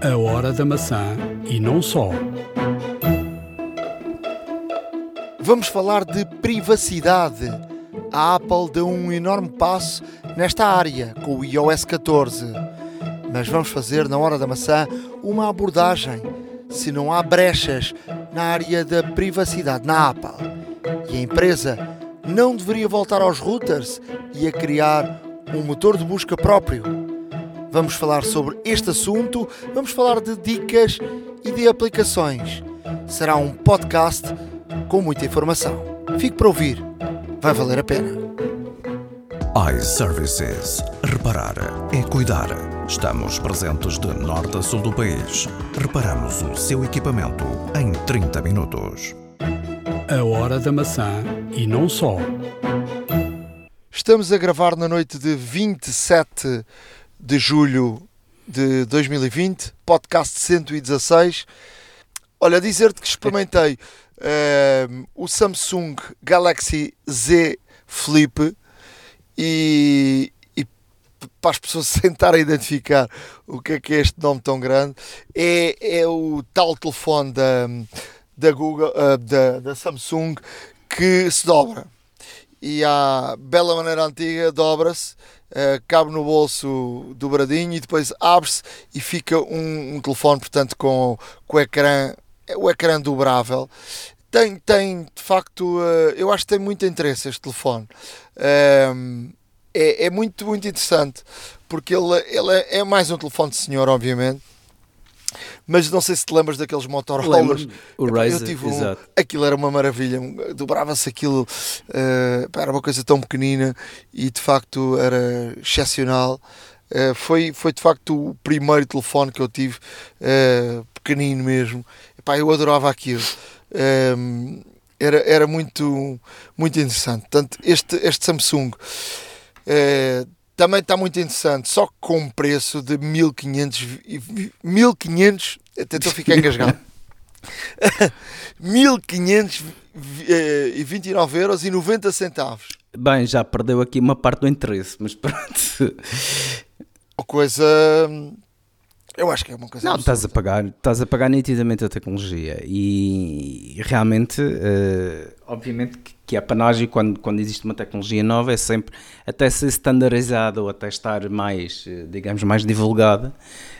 A hora da maçã e não só. Vamos falar de privacidade. A Apple deu um enorme passo nesta área com o iOS 14. Mas vamos fazer na hora da maçã uma abordagem se não há brechas na área da privacidade na Apple. E a empresa não deveria voltar aos routers e a criar um motor de busca próprio. Vamos falar sobre este assunto, vamos falar de dicas e de aplicações. Será um podcast com muita informação. Fique para ouvir, vai valer a pena. iServices. Reparar é cuidar. Estamos presentes de norte a sul do país. Reparamos o seu equipamento em 30 minutos. A hora da maçã e não só. Estamos a gravar na noite de 27 de julho de 2020, podcast 116. Olha, dizer-te que experimentei uh, o Samsung Galaxy Z Flip e, e para as pessoas tentarem identificar o que é que é este nome tão grande, é, é o tal telefone da, da Google, uh, da, da Samsung que se dobra e à bela maneira antiga dobra-se, uh, cabe no bolso dobradinho e depois abre-se e fica um, um, telefone, portanto, com, com o ecrã, o ecrã dobrável. Tem, tem de facto, uh, eu acho que tem muito interesse este telefone. Uh, é, é muito, muito interessante porque ele, ele é, é mais um telefone de senhor, obviamente mas não sei se te lembras daqueles Motorolas. O Razer, eu tive um, aquilo era uma maravilha, dobrava-se aquilo, uh, era uma coisa tão pequenina e de facto era excepcional. Uh, foi, foi de facto o primeiro telefone que eu tive, uh, pequenino mesmo. Epá, eu adorava aquilo. era, era muito, muito interessante. Portanto, este, este Samsung também está muito interessante, só que com um preço de 1500, 1500 até estou a ficar engasgado. 1529 euros e 90 centavos. Bem, já perdeu aqui uma parte do interesse, mas pronto. Uma coisa eu acho que é uma coisa. Não, estás a pagar, estás a pagar nitidamente a tecnologia e realmente, uh, obviamente que, que a panagem quando, quando existe uma tecnologia nova é sempre até ser standardizada ou até estar mais, eh, digamos, mais divulgada.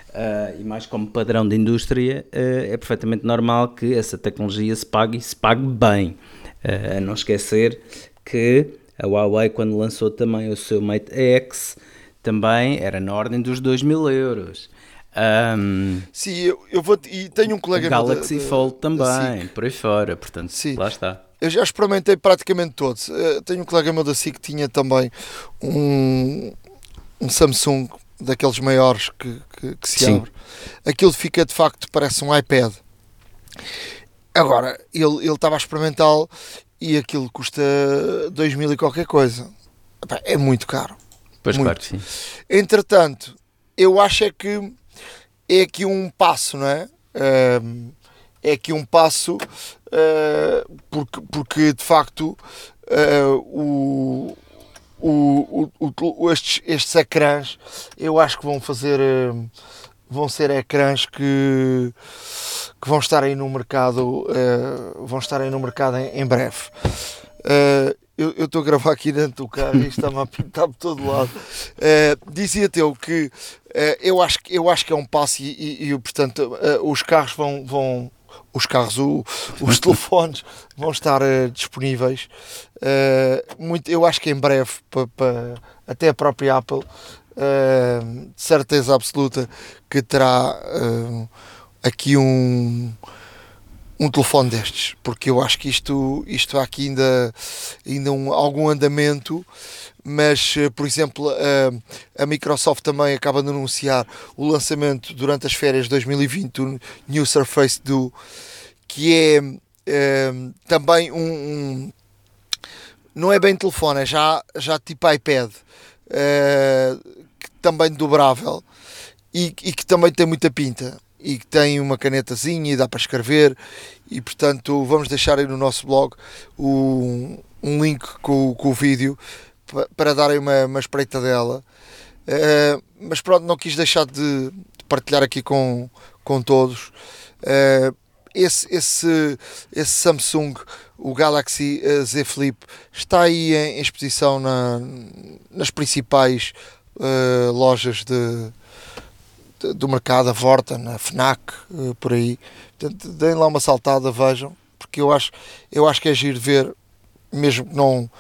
Uh, e mais como padrão de indústria, uh, é perfeitamente normal que essa tecnologia se pague e se pague bem. Uh, a não esquecer que a Huawei, quando lançou também o seu Mate X, também era na ordem dos 2 mil euros. Um, Sim, eu, eu vou e tenho um colega Galaxy meu. Galaxy Fold também, por aí fora, portanto, Sim. lá está. Eu já experimentei praticamente todos. Uh, tenho um colega meu da SIC que tinha também um, um Samsung daqueles maiores que, que, que se Sim. abre. Aquilo fica de facto, parece um iPad. Agora, ele, ele estava a experimentá-lo e aquilo custa 2 mil e qualquer coisa. É muito caro. Pois muito. claro sim. Entretanto, eu acho é que é aqui um passo, não é? é aqui um passo uh, porque, porque de facto uh, o, o, o, estes, estes ecrãs eu acho que vão fazer uh, vão ser ecrãs que, que vão estar aí no mercado vão estar aí no mercado em, em breve eu estou a gravar aqui dentro do carro e está-me a pintar por todo lado. Uh, Dizia-te eu que eu, acho, eu acho que é um passo e, e, e portanto, os carros vão, vão os carros, o, os telefones vão estar disponíveis. muito, eu acho que em breve, pa, pa, até a própria Apple, de certeza absoluta que terá aqui um um telefone destes, porque eu acho que isto, isto há aqui ainda, ainda um, algum andamento, mas, eh, por exemplo, a, a, Microsoft também acaba de anunciar o lançamento durante as férias de 2020 do New Surface Duo, que é, é também um, um, não é bem telefone, é já, já tipo iPad, é, também dobrável e, e que também tem muita pinta e que tem uma canetazinha e dá para escrever e portanto vamos deixar aí no nosso blog o, um link com, com o vídeo para darem uma, uma espreita dela uh, mas pronto, não quis deixar de, de partilhar aqui com, com todos. Uh, esse, esse, esse Samsung, o Galaxy eh, Z Flip, está aí em, exposição na, nas principais uh, lojas de, do mercado, a Vorta, na FNAC, uh, por aí. Portanto, deem lá uma saltada, vejam, porque eu acho, eu acho que é giro ver, mesmo que não,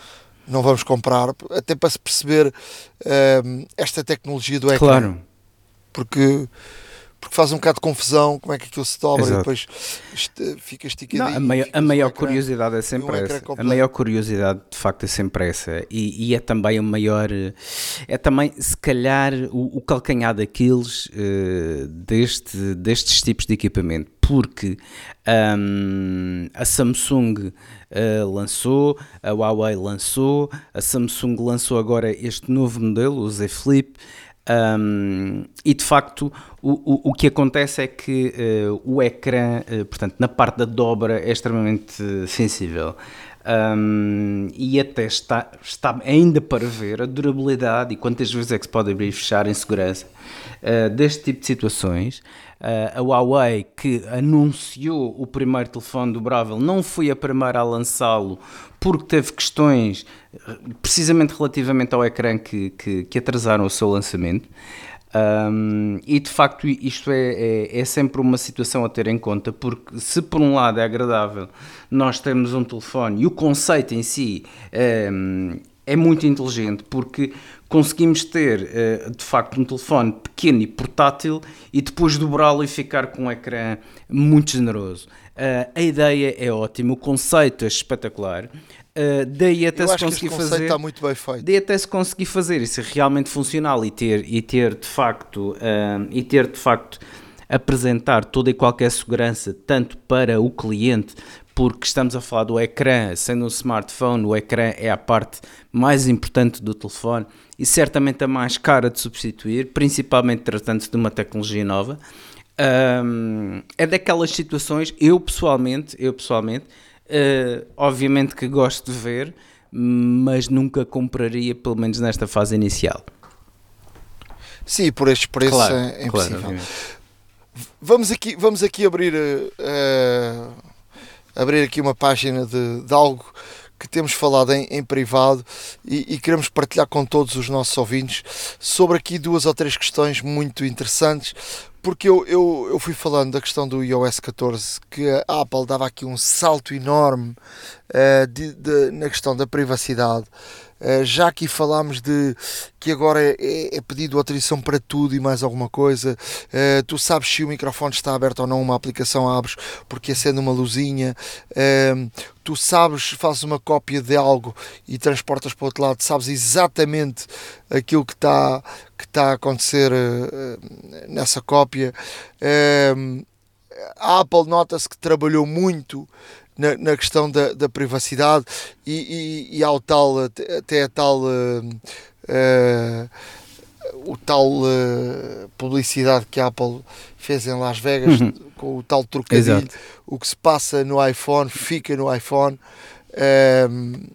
não vamos comprar, até para se perceber uh, esta tecnologia do ecrã. Claro. Porque porque faz um bocado de confusão como é que aquilo se dobra Exato. e depois fica esticadinho. Não, a maior, a maior curiosidade é sempre essa. A maior curiosidade de facto é sempre essa. E, e, é também o maior. É também, se calhar, o, o calcanhar daqueles uh, deste, destes tipos de equipamento. Porque um, a Samsung uh, lançou, a Huawei lançou, a Samsung lançou agora este novo modelo, o Z Flip. Um, e de facto, o, o, que acontece é que uh, o ecrã, uh, portanto, na parte da dobra, é extremamente sensível. Um, e até está, está ainda para ver a durabilidade e quantas vezes é que se pode abrir e fechar em segurança uh, deste tipo de situações. Uh, a Huawei, que anunciou o primeiro telefone dobrável, não foi a primeira a lançá-lo porque teve questões precisamente relativamente ao ecrã que, que, que atrasaram o seu lançamento. Um, e de facto isto é, é, é, sempre uma situação a ter em conta, porque se por um lado é agradável nós termos um telefone e o conceito em si é, é muito inteligente, porque conseguimos ter eh, de facto um telefone pequeno e portátil e depois dobrá-lo e ficar com um ecrã muito generoso. Uh, a ideia é ótima, o conceito é espetacular. Uh, daí até Eu se conseguir fazer. Está muito bem feito. Daí até se conseguir fazer isso realmente funcional e ter, e ter de facto uh, e ter de facto apresentar toda e qualquer segurança tanto para o cliente porque estamos a falar do ecrã, sendo um smartphone, o ecrã é a parte mais importante do telefone e certamente a mais cara de substituir, principalmente tratando-se de uma tecnologia nova. Um, é daquelas situações, eu pessoalmente, eu pessoalmente, uh, obviamente que gosto de ver, mas nunca compraria, pelo menos nesta fase inicial. Sim, por estes preços claro, é impossível. Claro, vamos aqui, vamos aqui abrir, uh, abrir aqui uma página de, de algo que temos falado em, em privado e, e, queremos partilhar com todos os nossos ouvintes sobre aqui duas ou três questões muito interessantes porque eu, eu, eu fui falando da questão do iOS 14 que a Apple dava aqui um salto enorme uh, de, de, na questão da privacidade já aqui falámos de que agora é, é, é, pedido autorização para tudo e mais alguma coisa. Uh, tu sabes se o microfone está aberto ou não, uma aplicação abres porque acende uma luzinha. Uh, tu sabes, fazes uma cópia de algo e transportas para o outro lado, sabes exatamente aquilo que está que está a acontecer nessa cópia. a Apple nota-se que trabalhou muito na, na questão da, da privacidade e, e, e ao tal, até a tal. Uh, uh, o tal uh, publicidade que a Apple fez em Las Vegas uhum. com o tal trocadilho, Exato. o que se passa no iPhone fica no iPhone. Uh,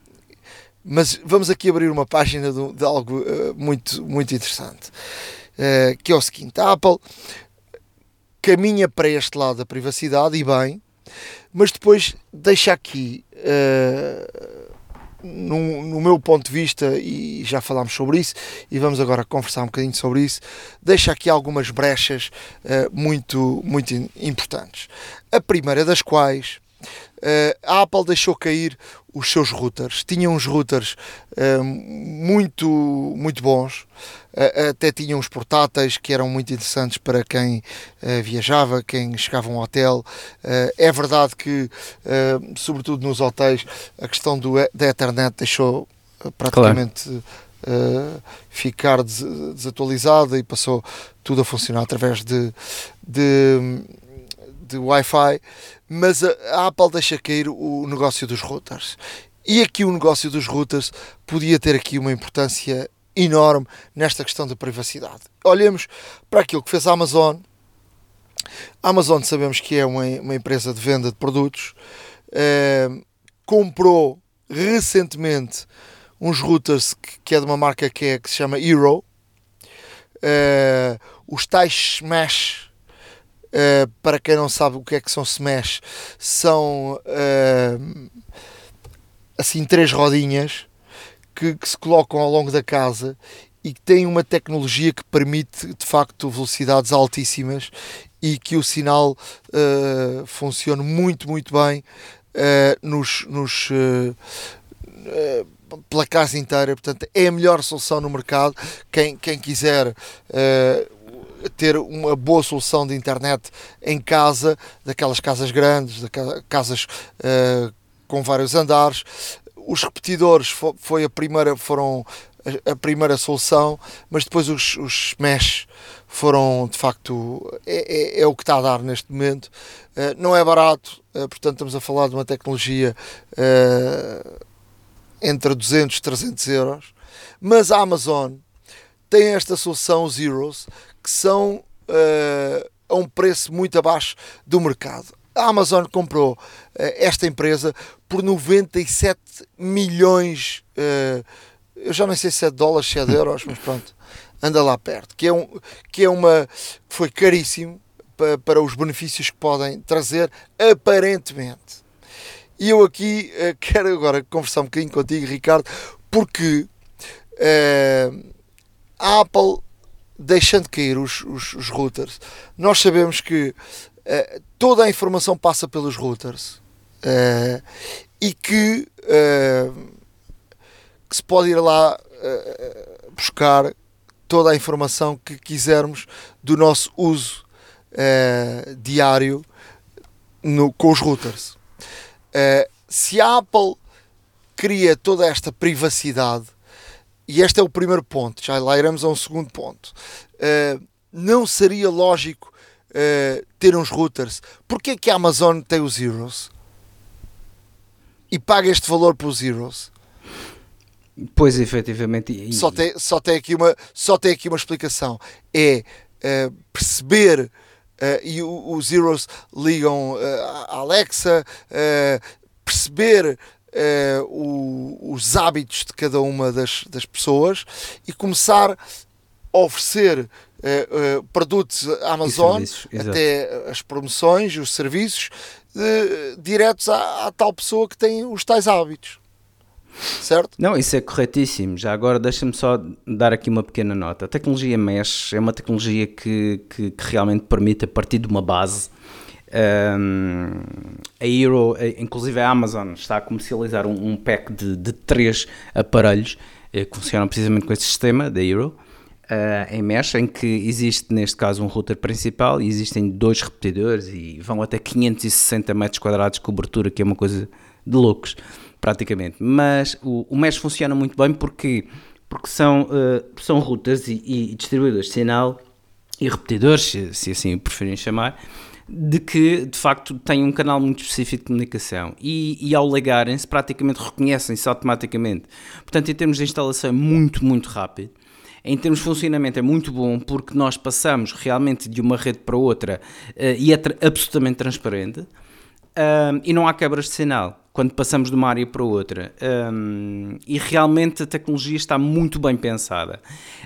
mas vamos aqui abrir uma página de, de algo uh, muito, muito interessante, que é o seguinte: a Apple caminha para este lado da privacidade e bem, mas depois deixa aqui, uh, no, no, meu ponto de vista, e já falámos sobre isso, e vamos agora conversar um bocadinho sobre isso, deixa aqui algumas brechas uh, muito, muito importantes. A primeira das quais a Apple deixou cair os seus routers. Tinha uns routers uh, muito, muito bons, uh, até tinham uns portáteis que eram muito interessantes para quem viajava, quem chegava a um hotel. é verdade que, sobretudo nos hotéis, a questão do, da Ethernet deixou praticamente. Claro. Uh, ficar des desatualizada e passou tudo a funcionar através de, de, de Wi-Fi, mas a, Apple deixa cair o negócio dos routers. E aqui o negócio dos routers podia ter aqui uma importância enorme nesta questão da privacidade. Olhemos para aquilo que fez a Amazon. A Amazon sabemos que é uma, uma empresa de venda de produtos. Uh, comprou recentemente uns routers que, que, é de uma marca que, é, que se chama Hero. Uh, os tais smash, uh, para quem não sabe o que é que são smash, são uh, assim três rodinhas que, que, se colocam ao longo da casa e que têm uma tecnologia que permite de facto velocidades altíssimas e que o sinal uh, funcione muito, muito bem nos, nos pela casa inteira, portanto é a melhor solução no mercado. Quem, quem quiser uh, ter uma boa solução de internet em casa, daquelas casas grandes, daquelas casas uh, com vários andares, os repetidores foi a primeira, foram a, primeira solução, mas depois os, os mesh foram de facto é, é, é, o que está a dar neste momento. Uh, não é barato, portanto estamos a falar de uma tecnologia entre 200 e 300 euros, mas a Amazon tem esta solução Zeros que são uh, a um preço muito abaixo do mercado. A Amazon comprou uh, esta empresa por 97 milhões, uh, eu já não sei se é de dólares, se é de euros, mas pronto, anda lá perto, que é, um, que é uma, foi caríssimo para, para os benefícios que podem trazer, aparentemente. E eu aqui uh, quero agora conversar um bocadinho contigo, Ricardo, porque a Apple deixando cair os, os, os routers, nós sabemos que uh, toda a informação passa pelos routers e que, que, se pode ir lá buscar toda a informação que quisermos do nosso uso diário no, com os routers. Uh, se a Apple cria toda esta privacidade, e este é o primeiro ponto, já lá iremos a um segundo ponto, uh, não seria lógico uh, ter uns routers? Porquê é que a Amazon tem os Zeros? E paga este valor para os Zeros? Pois, efetivamente. Só, tem, só, tem aqui uma, só tem aqui uma explicação. É perceber Uh, e os Zeros ligam a Alexa, uh, o, os hábitos de cada uma das, das pessoas e começar a oferecer produtos Amazon, até as promoções, os serviços, diretos à, à tal pessoa que tem os tais hábitos certo? Não, isso é corretíssimo. Já agora deixa-me só dar aqui uma pequena nota. A tecnologia Mesh é uma tecnologia que, que, que realmente permite, a partir de uma base, um, a Hero, inclusive a Amazon, está a comercializar um, um pack de, de três aparelhos eh, que funcionam precisamente com esse sistema da Hero. Uh, em mesh, em que existe neste caso um router principal e existem dois repetidores e vão até 560 metros quadrados de cobertura, que é uma coisa de loucos praticamente. Mas o, o mesh funciona muito bem porque, porque são, uh, são rutas e, e, distribuidores de sinal e repetidores, se, se assim preferirem chamar, de que de facto têm um canal muito específico de comunicação e, e ao ligarem-se praticamente reconhecem-se automaticamente. Portanto, em termos de instalação é muito, muito rápido. Em termos de funcionamento é muito bom porque nós passamos realmente de uma rede para outra uh, e é tra absolutamente transparente uh, e não há quebras de sinal quando passamos de uma área para outra. Um, e realmente a tecnologia está muito bem pensada.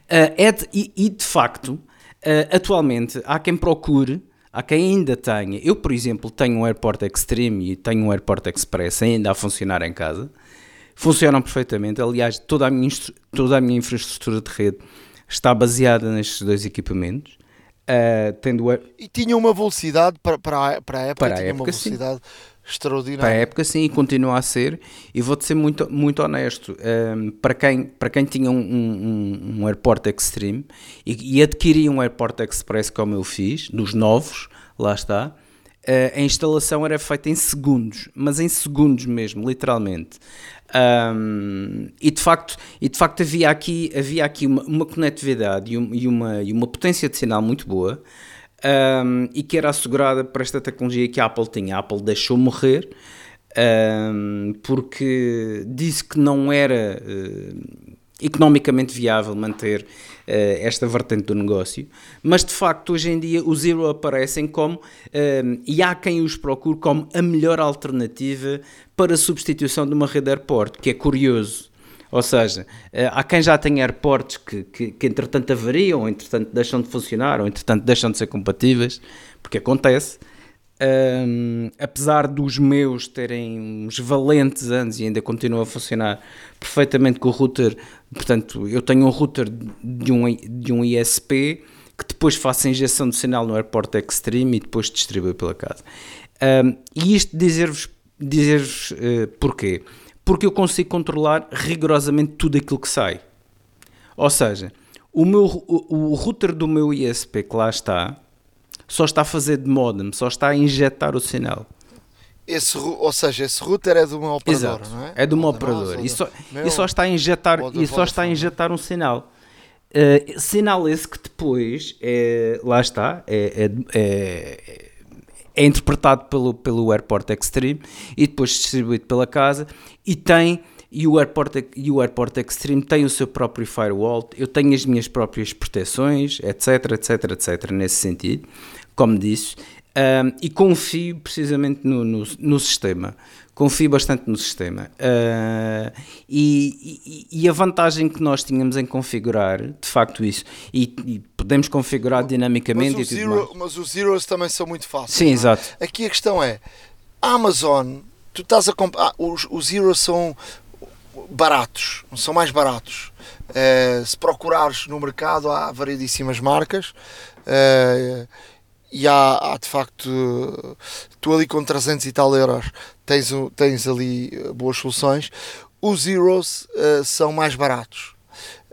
Uh, é de, e, e, de facto, uh, atualmente há quem procure, há quem ainda tenha. Eu, por exemplo, tenho um Airport Extreme e tenho um Airport Express ainda a funcionar em casa. Funcionam perfeitamente. Aliás, toda a minha, toda a minha infraestrutura de rede está baseada nestes dois equipamentos. Uh, tendo... E tinha uma velocidade para, para, a, para a época, para a época, uma velocidade sim extraordinário. Para a época, sim, e continua a ser. E vou-te ser muito, muito honesto: um, para, quem, para quem tinha um, um, um Airport Extreme e, e adquiria um Airport Express, como eu fiz, dos novos, lá está. Uh, a instalação era feita em segundos, mas em segundos mesmo, literalmente. Um, e, de facto, e de facto havia aqui, havia aqui uma, uma conectividade e, e, uma, e uma potência de sinal muito boa um, e que era assegurada por esta tecnologia que a Apple tinha. A Apple deixou morrer um, porque disse que não era uh, economicamente viável manter uh, esta vertente do negócio, mas de facto hoje em dia os Zero aparecem como, um, e há quem os procure como a melhor alternativa para a substituição de uma rede airport, que é curioso Ou seja, eh, há quem já tenha aeroportos que, que, que entretanto avariam, ou entretanto deixam de funcionar, ou entretanto deixam de ser compatíveis, porque acontece. Um, apesar dos meus terem uns valentes anos e ainda continuam a funcionar perfeitamente com o router, portanto, eu tenho um router de um, de um ISP que depois faço a injeção do sinal no Airport Extreme e depois distribui pela casa. Um, e isto dizer-vos dizer uh, porquê? Porque eu consigo controlar rigorosamente tudo aquilo que sai. Ou seja, o, meu, o, o router do meu ISP que lá está só está a fazer de modem, só está a injetar o sinal. Esse, ou seja, esse router é de uma operadora, Exato, não é? É de uma operadora. E só, e só está a injetar, e só está a injetar um sinal. Uh, sinal esse que depois, é, lá está, é, é, é, é, interpretado pelo, pelo Airport Extreme e depois distribuído pela casa e tem e o Airport, e o Airport Extreme tem o seu próprio firewall, eu tenho as minhas próprias proteções, etc, etc, etc, nesse sentido, como disse, um, e confio precisamente no, no, no sistema confio bastante no sistema. Uh, e, e, e, a vantagem que nós tínhamos em configurar, de facto, isso, e, e podemos configurar dinamicamente. Mas, zero, mas os zeros também são muito fáceis. Sim, é? exato. Aqui a questão é: a Amazon, tu estás a comprar. Ah, os, os zeros são baratos, são mais baratos. Uh, se procurares no mercado, há variedíssimas marcas. Uh, e há, há, de facto, tu ali com 300 e tal euros tens, tens ali eh, boas soluções. Os Zeros uh, são mais baratos.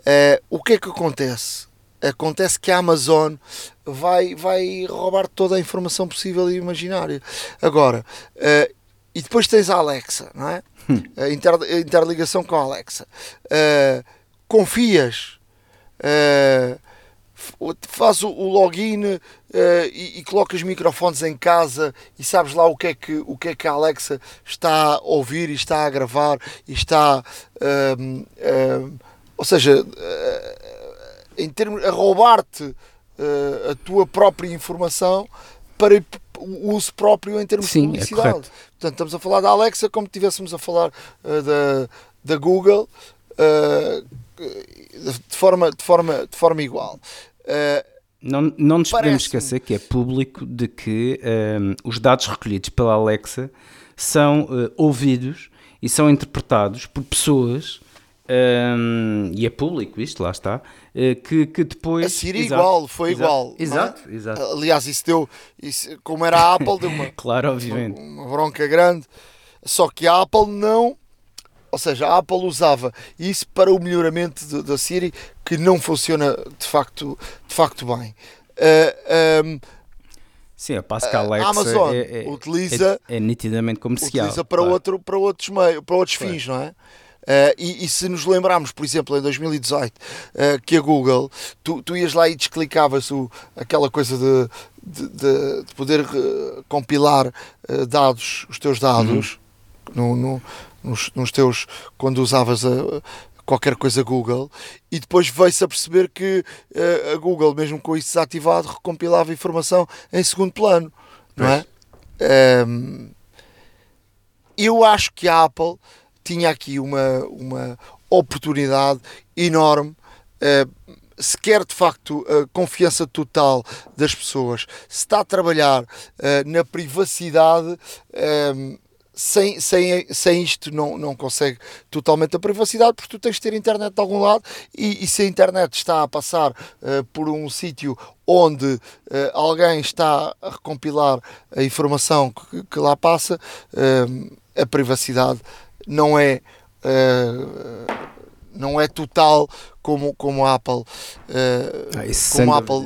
Uh, o que é que acontece? Acontece que a Amazon vai, vai roubar toda a informação possível e imaginária. Agora, uh, e depois tens a Alexa, não é? Hum. A, inter, a interligação com a Alexa. confias? Faz o, login uh, e, e colocas microfones em casa e sabes lá o que é que o que é que a Alexa está a ouvir e está a gravar e está uh, uh, ou seja uh, em termos a roubar-te uh, a tua própria informação para o uso próprio em termos Sim, de é publicidade. É Portanto, estamos a falar da Alexa como estivéssemos a falar da, da Google de forma, de forma, de forma igual. Uh, não, não nos podemos esquecer que é público de que um, eh, os dados recolhidos pela Alexa são uh, ouvidos e são interpretados por pessoas um, e é público isto, lá está, uh, que, que depois... A Siri exato, igual, foi exato, igual. Exato, é? exato. Aliás, isso deu, isso, como era a Apple, deu uma, claro, obviamente. uma bronca grande, só que a Apple não ou seja, a Apple usava isso para o melhoramento da Siri, que não funciona de facto, de facto bem. Uh, eh, um, Sim, a passo que a Alexa Amazon é, é, utiliza, é, é, nitidamente comercial. Utiliza para, claro. outro, para outros, meios, para outros claro. fins, não é? Uh, e, e, se nos lembrarmos, por exemplo, em 2018, uh, que a Google, tu, tu ias lá e desclicavas o, aquela coisa de, de, de, de poder uh, compilar dados, os teus dados, uhum. No, no, nos, nos teus, quando usavas a, qualquer coisa Google e depois veio-se a perceber que uh, a Google, mesmo com isso desativado, recompilava informação em segundo plano, não é? Um, eu acho que a Apple tinha aqui uma, uma oportunidade enorme. Uh, se quer de facto a confiança total das pessoas, se está a trabalhar uh, na privacidade, um, sem, sem, sem isto não, não consegue totalmente a privacidade porque tu tens de ter internet de algum lado e, e se a internet está a passar uh, por um sítio onde uh, alguém está a recompilar a informação que, que lá passa, uh, a privacidade não é não é total como, como a Apple, ah, como a Apple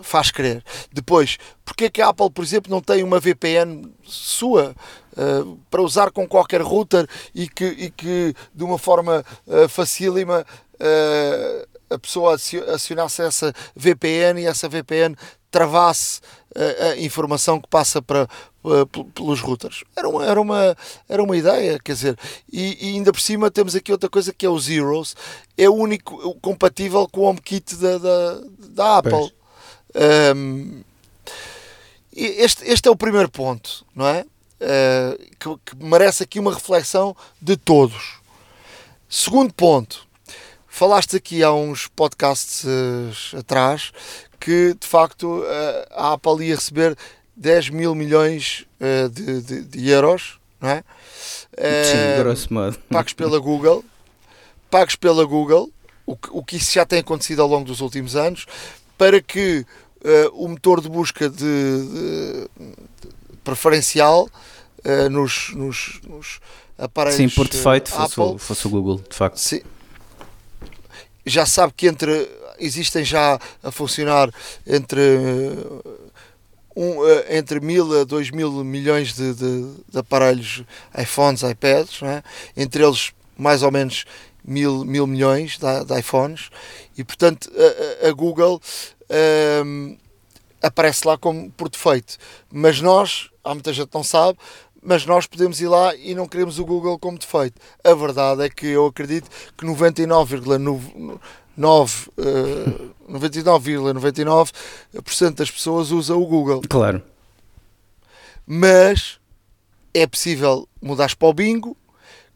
faz crer. Depois, porque é que a Apple, por exemplo, não tem uma VPN sua uh, para usar com qualquer router e que, e que de uma forma facílima a pessoa acionasse essa VPN e essa VPN travasse a, a informação que passa para, pelos routers. Era uma, era, uma, era uma ideia, quer dizer, e, e, ainda por cima temos aqui outra coisa que é o Zeros, é o único compatível com o HomeKit da, da, da Apple. Um, este, este é o primeiro ponto, não é? Uh, que, que merece aqui uma reflexão de todos. Segundo ponto, falaste aqui há uns podcasts uh, atrás que de facto uh, a Apple ia receber 10 mil milhões uh, de, de, de, euros, não é? Sim, grosso modo. Pagos pela Google, pagos pela Google, o que, o que isso já tem acontecido ao longo dos últimos anos, para que o motor de busca de, de preferencial nos, nos, nos aparelhos. Sim, por defeito uh, fosse, o, fosse o Google, de facto. Sim. Já sabe que entre existem já a funcionar entre um, entre mil a dois mil milhões de, de, de aparelhos iPhones, iPads, é? entre eles mais ou menos mil, mil milhões de, de iPhones e portanto a, a Google um, aparece lá como por defeito. Mas nós, há muita gente que não sabe, mas nós podemos ir lá e não queremos o Google como defeito. A verdade é que eu acredito que 99,9% 99,99% uh, das pessoas usa o Google. Claro. Mas é possível mudar para o Bingo,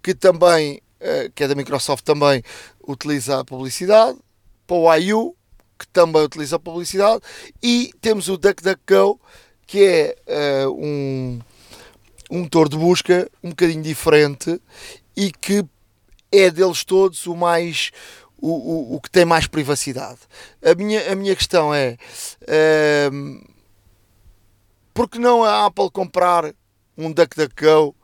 que também, uh, que é da Microsoft, também utiliza a publicidade, para o IU, que também utiliza publicidade, e temos o DuckDuckGo, que é uh, um um motor de busca um bocadinho diferente e que é deles todos o mais o, o, o que tem mais privacidade. A minha, a minha questão é uh, por que não a Apple comprar um DuckDuckGo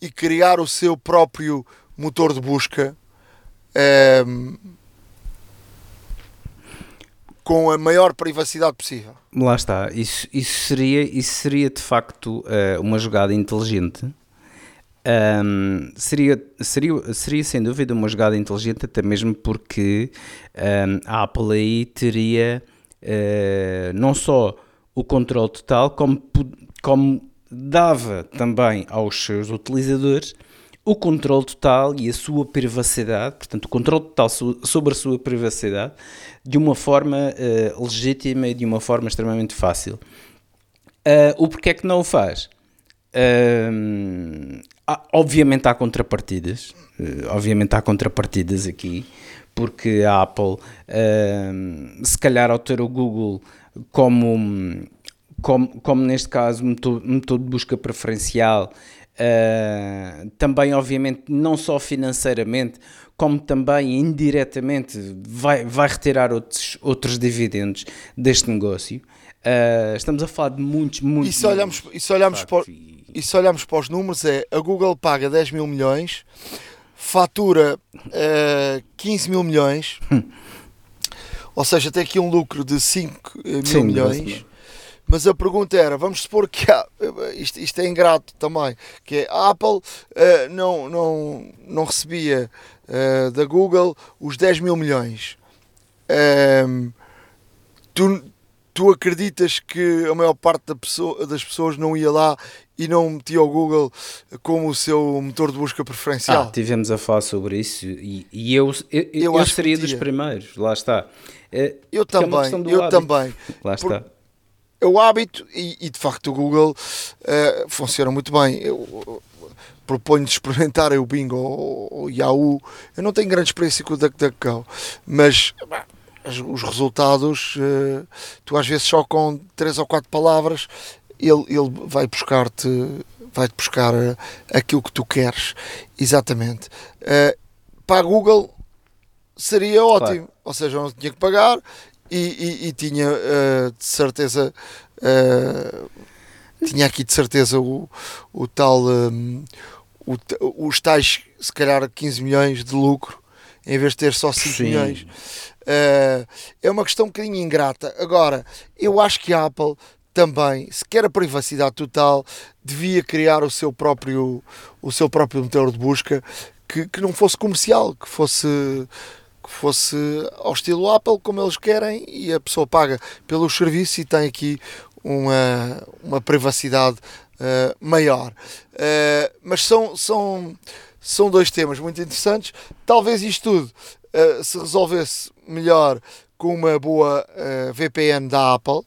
e criar o seu próprio motor de busca uh, com a maior privacidade possível? Lá está, isso, isso, seria, isso seria de facto uh, uma jogada inteligente. Um, seria, seria, seria sem dúvida uma jogada inteligente, até mesmo porque um, a Apple aí teria uh, não só o controle total, como, como dava também aos seus utilizadores o controle total e a sua privacidade, portanto, o controle total sobre a sua privacidade de uma forma uh, legítima e de uma forma extremamente fácil. Uh, o porquê é que não o faz? Uh, obviamente há contrapartidas, obviamente há contrapartidas aqui, porque a Apple, se calhar ao ter o Google como, como, como neste caso motor, motor de busca preferencial, Uh, também, obviamente, não só financeiramente, como também indiretamente vai, vai retirar outros, outros dividendos deste negócio. Uh, estamos a falar de muitos, muitos. E se olhamos, e se olhamos, para, e se olhamos para os números, é a Google paga 10 mil milhões, fatura uh, 15 mil milhões, ou seja, tem aqui um lucro de 5 mil Sim, milhões. Mas a pergunta era, vamos supor que há, isto, isto é ingrato também, que é, a Apple uh, não, não, não recebia uh, da Google os 10 mil milhões. Um, ehm, tu, tu acreditas que a maior parte da pessoa, das pessoas não ia lá e não metia o Google como o seu motor de busca preferencial? Ah, tivemos a falar sobre isso e, e eu, eu, eu, eu seria dos primeiros, lá está. É, eu também, é eu hábito. também. Lá está. É o hábito e, e de facto o Google uh, funciona muito bem. Eu, proponho de experimentar o Bing ou o Yahoo. Eu não tenho grande experiência com o DuckDuckGo, mas bah, os resultados, uh, tu às vezes só com três ou quatro palavras, ele, ele vai buscar-te, vai-te buscar uh, aquilo que tu queres, exatamente. Uh, para a Google seria ótimo, claro. ou seja, não tinha que pagar, e, e, e tinha uh, de certeza uh, tinha aqui de certeza o, o tal um, o, os tais se calhar 15 milhões de lucro em vez de ter só 5 Sim. milhões uh, é uma questão um bocadinho ingrata agora eu acho que a Apple também, se quer a privacidade total, devia criar o seu próprio, o seu próprio motor de busca que, que não fosse comercial, que fosse que fosse ao estilo Apple, como eles querem, e a pessoa paga pelos serviços e tem aqui uma, uma privacidade uh, maior. Uh, mas são, são, são dois temas muito interessantes. Talvez isto tudo uh, se resolvesse melhor com uma boa VPN da Apple.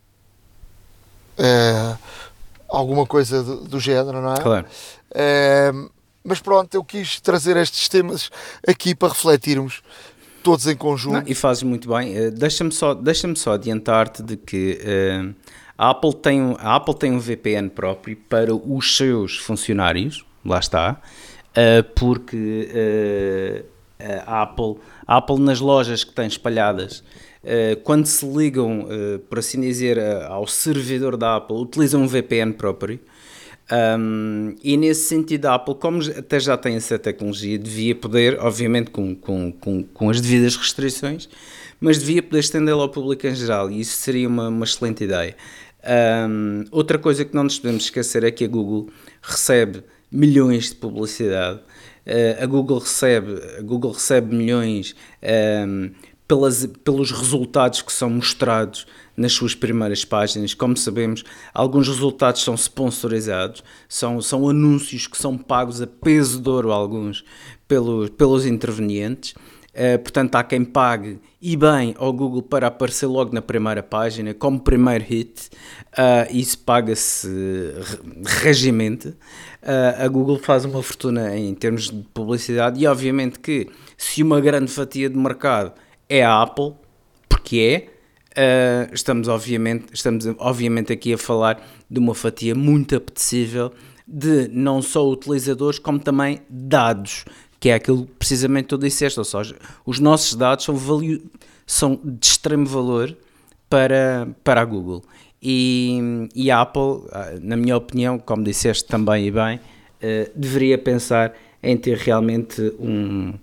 alguma coisa do, do, género, não é? Claro. mas pronto, eu quis trazer estes temas aqui para refletirmos todos em conjunto. Não, e fazes muito bem. Uh, Deixa-me só, deixa só adiantar-te de que uh, a, Apple tem, a Apple tem um VPN próprio para os seus funcionários, lá está, uh, porque a Apple, a Apple nas lojas que tem espalhadas quando se ligam, por assim dizer, ao servidor da Apple, utilizam um VPN próprio. Um, e nesse sentido, a Apple, como até já tem essa tecnologia, devia poder, obviamente com, com, com, com as devidas restrições, mas devia poder estendê-la ao público em geral e isso seria uma, uma excelente ideia. Um, outra coisa que não nos podemos esquecer é que a Google recebe milhões de publicidade. Uh, a, Google recebe, a Google recebe milhões um, pelas, pelos resultados que são mostrados nas suas primeiras páginas. Como sabemos, alguns resultados são sponsorizados, são, são anúncios que são pagos a peso de ouro, alguns, pelos, pelos intervenientes. Uh, portanto, há quem pague e bem ao Google para aparecer logo na primeira página, como primeiro hit, uh, isso paga-se regimente. Uh, a Google faz uma fortuna em termos de publicidade e, obviamente, que se uma grande fatia de mercado é a Apple, porque é, Uh, estamos, obviamente, estamos obviamente aqui a falar de uma fatia muito apetecível de não só utilizadores, como também dados, que é aquilo precisamente que tu disseste, ou seja, os nossos dados são, são de extremo valor para, para a Google. E, e a Apple, ah, na minha opinião, como disseste também e bem, uh, deveria pensar em ter realmente um,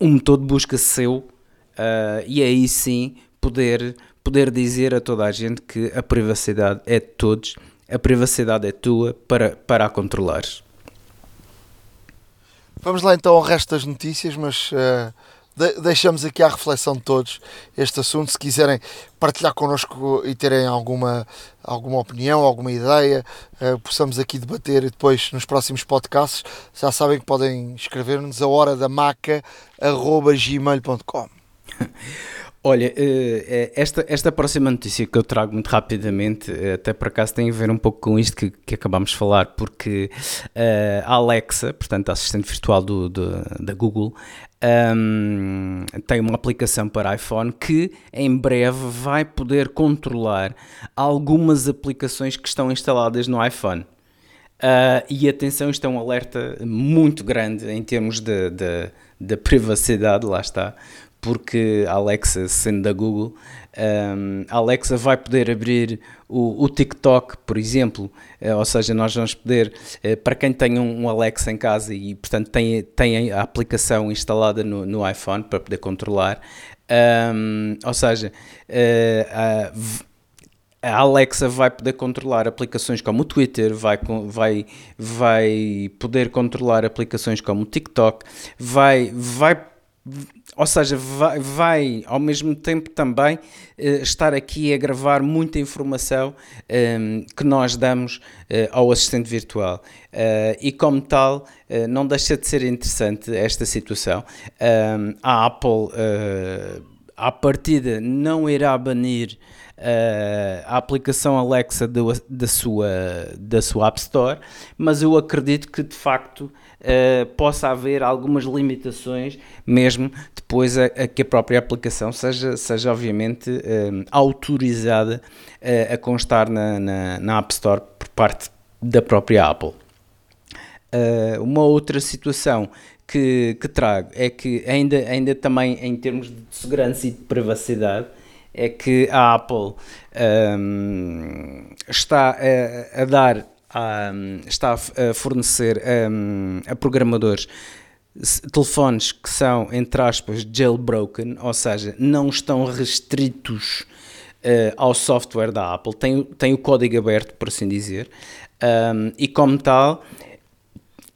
um motor de busca seu uh, e aí sim poder, poder dizer a toda a gente que a privacidade é de todos, a privacidade é tua para, para a controlares. Vamos lá então ao resto das notícias, mas uh, de deixamos aqui à reflexão de todos este assunto. Se quiserem partilhar connosco e terem alguma, alguma opinião, alguma ideia, uh, possamos aqui debater depois nos próximos podcasts, já sabem que podem escrever-nos a hora da maca.gmail.com. Olha, eh, eh, esta, esta próxima notícia que eu trago muito rapidamente, eh, até por acaso tem a ver um pouco com isto que, que acabámos de falar, porque a Alexa, portanto a assistente virtual do, do da Google, um, tem uma aplicação para iPhone que em breve vai poder controlar algumas aplicações que estão instaladas no iPhone. Uh, e atenção, isto é um alerta muito grande em termos de, de, de privacidade, lá está, porque a Alexa, sendo da Google, um, a Alexa vai poder abrir o, o TikTok, por exemplo, uh, ou seja, nós vamos poder, uh, para quem tem um, um, Alexa em casa e, portanto, tem, tem a aplicação instalada no, no iPhone para poder controlar, um, ou seja, uh, a Alexa vai poder controlar aplicações como o Twitter, vai, vai, vai poder controlar aplicações como o TikTok, vai, vai ou seja, vai, vai, ao mesmo tempo também uh, estar aqui a gravar muita informação ehm, que nós damos uh, ao assistente virtual. Uh, e como tal, não deixa de ser interessante esta situação. Ehm, a Apple, à partida, não irá banir uh, a aplicação Alexa do, da, sua, da sua App Store, mas eu acredito que de facto uh, possa haver algumas limitações, mesmo depois a, a, que a própria aplicação seja, seja obviamente uh, autorizada a constar na, na, na App Store por parte da própria Apple. Uh, uma outra situação que, que, trago é que ainda, ainda também em termos de segurança e de privacidade é que a Apple um, está a, a dar, um, está a fornecer um, a programadores telefones que são, entre aspas, jailbroken, ou seja, não estão restritos uh, ao software da Apple, tem, tem o código aberto, por assim dizer, um, e como tal,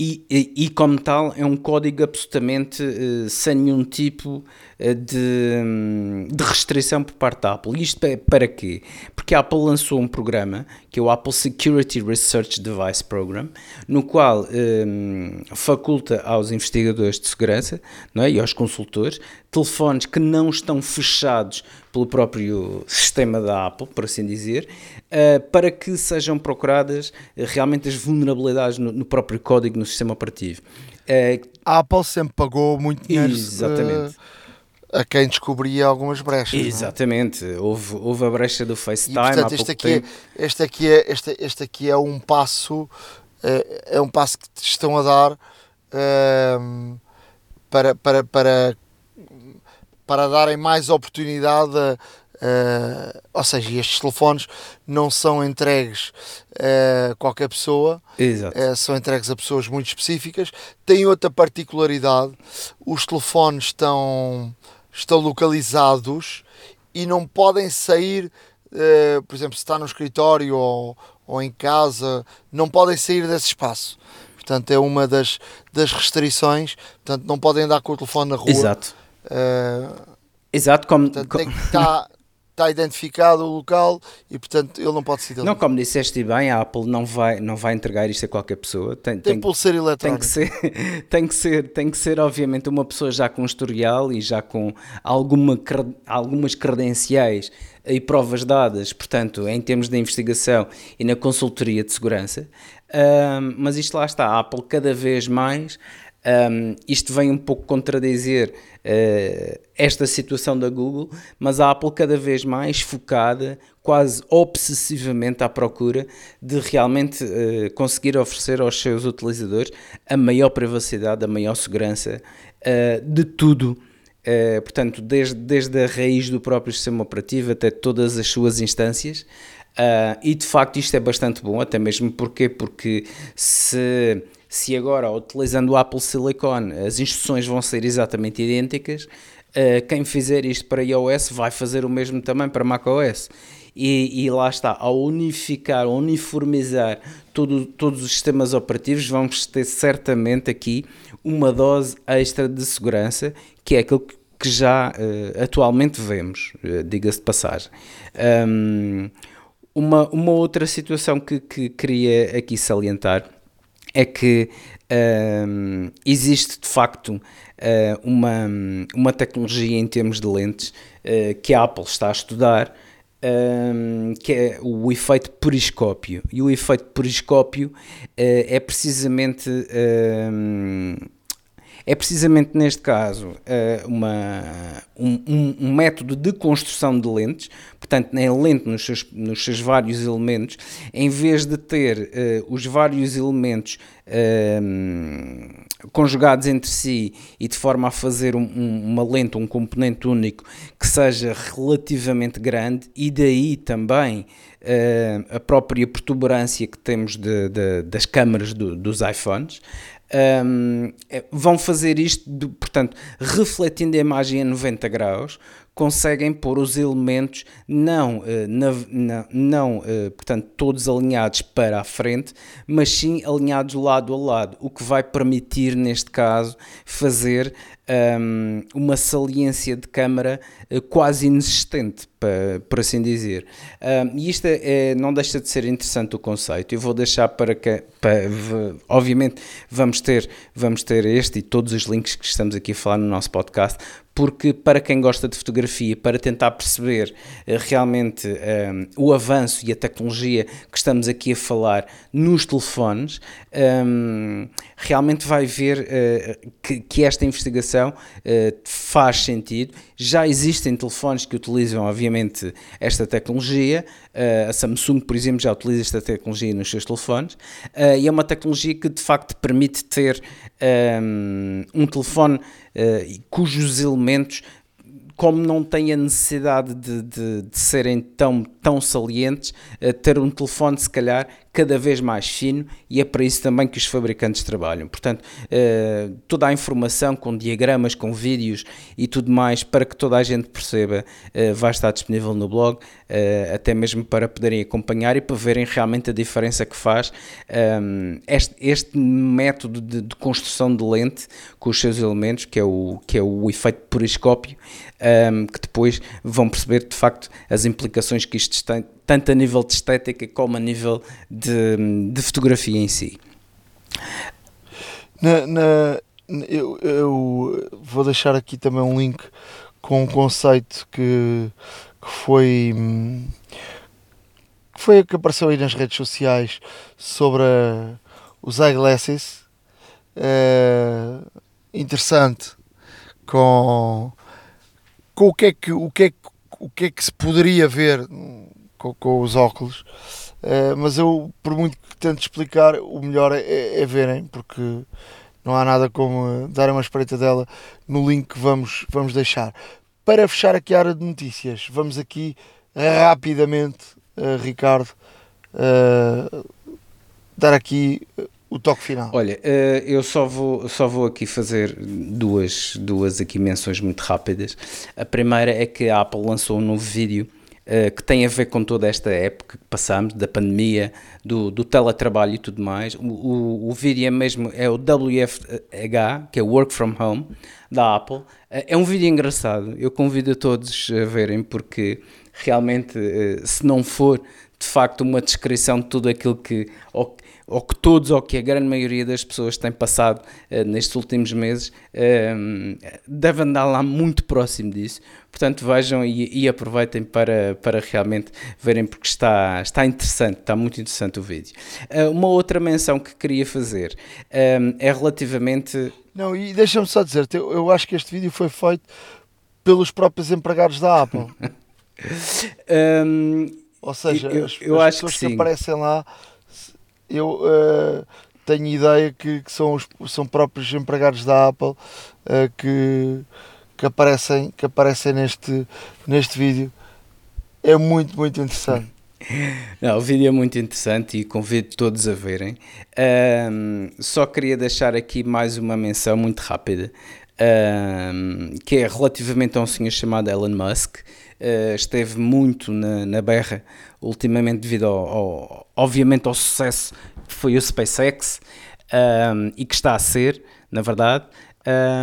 e, e, e, como tal é um código absolutamente uh, sem nenhum tipo de, de, restrição por parte da Apple. Isto é para quê? Porque a Apple lançou um programa que é o Apple Security Research Device Program, no qual um, faculta aos investigadores de segurança não é? e aos consultores telefones que não estão fechados pelo próprio sistema da Apple, por assim dizer, uh, para que sejam procuradas realmente as vulnerabilidades no, próprio código no sistema operativo. Uh, a Apple sempre pagou muito dinheiro. Exatamente. Uh, a quem descobria algumas brechas. É? Exatamente, houve, houve a brecha do FaceTime. E, portanto, este, aqui é, este, aqui é, este, este aqui é um passo, é, é um passo que estão a dar ehm, para, para, para, para darem mais oportunidade a, Uh, ou seja, estes telefones não são entregues a qualquer pessoa, uh, são entregues a pessoas muito específicas. Tem outra particularidade: os telefones estão estão localizados e não podem sair, uh, por exemplo, se está no escritório ou, ou em casa, não podem sair desse espaço. Portanto, é uma das, das restrições. Portanto, não podem andar com o telefone na rua. Exato. Uh, Exato, como. Portanto, como... Estar, está identificado o local e portanto ele não pode ser Não, como disseste bem, a Apple não vai, não vai entregar isto a qualquer pessoa. Tem, tem, tem pulseira eletrónica. Tem que, ser, tem, que ser, tem que ser, obviamente, uma pessoa já com historial e já com alguma, algumas credenciais e provas dadas, portanto, em termos de investigação e na consultoria de segurança. Um, mas isto lá está, a Apple cada vez mais um, isto vem um pouco contradizer uh, esta situação da Google, mas a Apple cada vez mais focada, quase obsessivamente à procura de realmente uh, conseguir oferecer aos seus utilizadores a maior privacidade, a maior segurança uh, de tudo. Portanto, desde, desde a raiz do próprio sistema operativo até todas as suas instâncias. Uh, e de facto isto é bastante bom, até mesmo porque, porque se se agora, utilizando o Apple Silicon, as instruções vão ser exatamente idênticas, uh, quem fizer isto para iOS vai fazer o mesmo também para macOS. E, e lá está, ao unificar, ao uniformizar todo, todos os sistemas operativos, vamos ter certamente aqui uma dose extra de segurança, que é aquilo que já uh, atualmente vemos, uh, diga-se de passagem. Um, uma, uma outra situação que, que queria aqui salientar é que um, existe de facto uh, uma, uma tecnologia em termos de lentes uh, que a Apple está a estudar, que é o efeito periscópio. E o efeito periscópio é precisamente. É precisamente neste caso uma, um, um, método de construção de lentes, portanto, na lente nos seus, nos seus vários elementos, em vez de ter uh, os vários elementos uh, conjugados entre si e de forma a fazer um, um, uma lente, um componente único que seja relativamente grande, e daí também uh, a própria protuberância que temos de, de, das câmaras do, dos iPhones. Um, vão fazer isto, de, portanto, refletindo a imagem a 90 graus, conseguem pôr os elementos não, eh, na, na, não eh, portanto, todos alinhados para a frente, mas sim alinhados lado a lado, o que vai permitir, neste caso, fazer um, uma saliência de câmara uh, quase inexistente, para, por assim dizer. Um, e isto é, é, não deixa de ser interessante o conceito. Eu vou deixar para que, para, obviamente, vamos ter, vamos ter este e todos os links que estamos aqui a falar no nosso podcast, porque para quem gosta de fotografia, para tentar perceber uh, realmente um, o avanço e a tecnologia que estamos aqui a falar nos telefones, realmente vai ver uh, que, que, esta investigação uh, faz sentido. Já existem telefones que utilizam, obviamente, esta tecnologia. Uh, a Samsung, por exemplo, já utiliza esta tecnologia nos seus telefones. e é uma tecnologia que, de facto, permite ter um, um telefone cujos elementos como não tem a necessidade de, de, de serem tão, tão salientes, ter um telefone, se calhar, cada vez mais fino e é para isso também que os fabricantes trabalham. Portanto, uh, toda a informação com diagramas, com vídeos e tudo mais para que toda a gente perceba uh, vai estar disponível no blog, uh, até mesmo para poderem acompanhar e para verem realmente a diferença que faz este, método de, de, construção de lente com os seus elementos, que é o, que é o efeito periscópio, que depois vão perceber de facto as implicações que isto tem tanto a nível de estética como a nível de, de fotografia em si. Na, na eu, eu, vou deixar aqui também um link com um conceito que, que foi que foi que apareceu aí nas redes sociais sobre os eyeglasses é, interessante com, com o que é que o que é, o que é que se poderia ver com, com os óculos. Uh, mas eu, por muito que tente explicar, o melhor é, é, verem, porque não há nada como dar uma espreita dela no link que vamos, vamos deixar. Para fechar aqui a área de notícias, vamos aqui rapidamente, uh, Ricardo, uh, dar aqui o toque final. Olha, eu só vou, só vou aqui fazer duas, duas aqui menções muito rápidas. A primeira é que a Apple lançou um novo vídeo eh, que tem a ver com toda esta época que passamos, da pandemia, do, do teletrabalho e tudo mais. O, o, o, vídeo é mesmo é o WFH, que é Work From Home, da Apple. Eh, é um vídeo engraçado, eu convido a todos a verem, porque realmente, eh, se não for de facto uma descrição de tudo aquilo que, ou, ou que todos ou que a grande maioria das pessoas têm passado uh, nestes últimos meses, uh, deve andar lá muito próximo disso. Portanto, vejam e, e, aproveitem para, para realmente verem, porque está, está interessante, está muito interessante o vídeo. Uh, uma outra menção que queria fazer é relativamente. Não, e deixa-me só dizer, eu, eu acho que este vídeo foi feito pelos próprios empregados da Apple. um, Ou seja, eu, as, eu as pessoas que, que, aparecem lá, eu uh, tenho ideia que, que, são os são próprios empregados da Apple uh, que, que aparecem, que aparecem neste, neste vídeo. É muito, muito interessante. Não, o vídeo é muito interessante e convido todos a verem. Um, só queria deixar aqui mais uma menção muito rápida, um, que é relativamente a um senhor chamado Elon Musk, uh, esteve muito na, na berra ultimamente devido ao, ao, obviamente ao sucesso que foi o SpaceX um, e que está a ser, na verdade,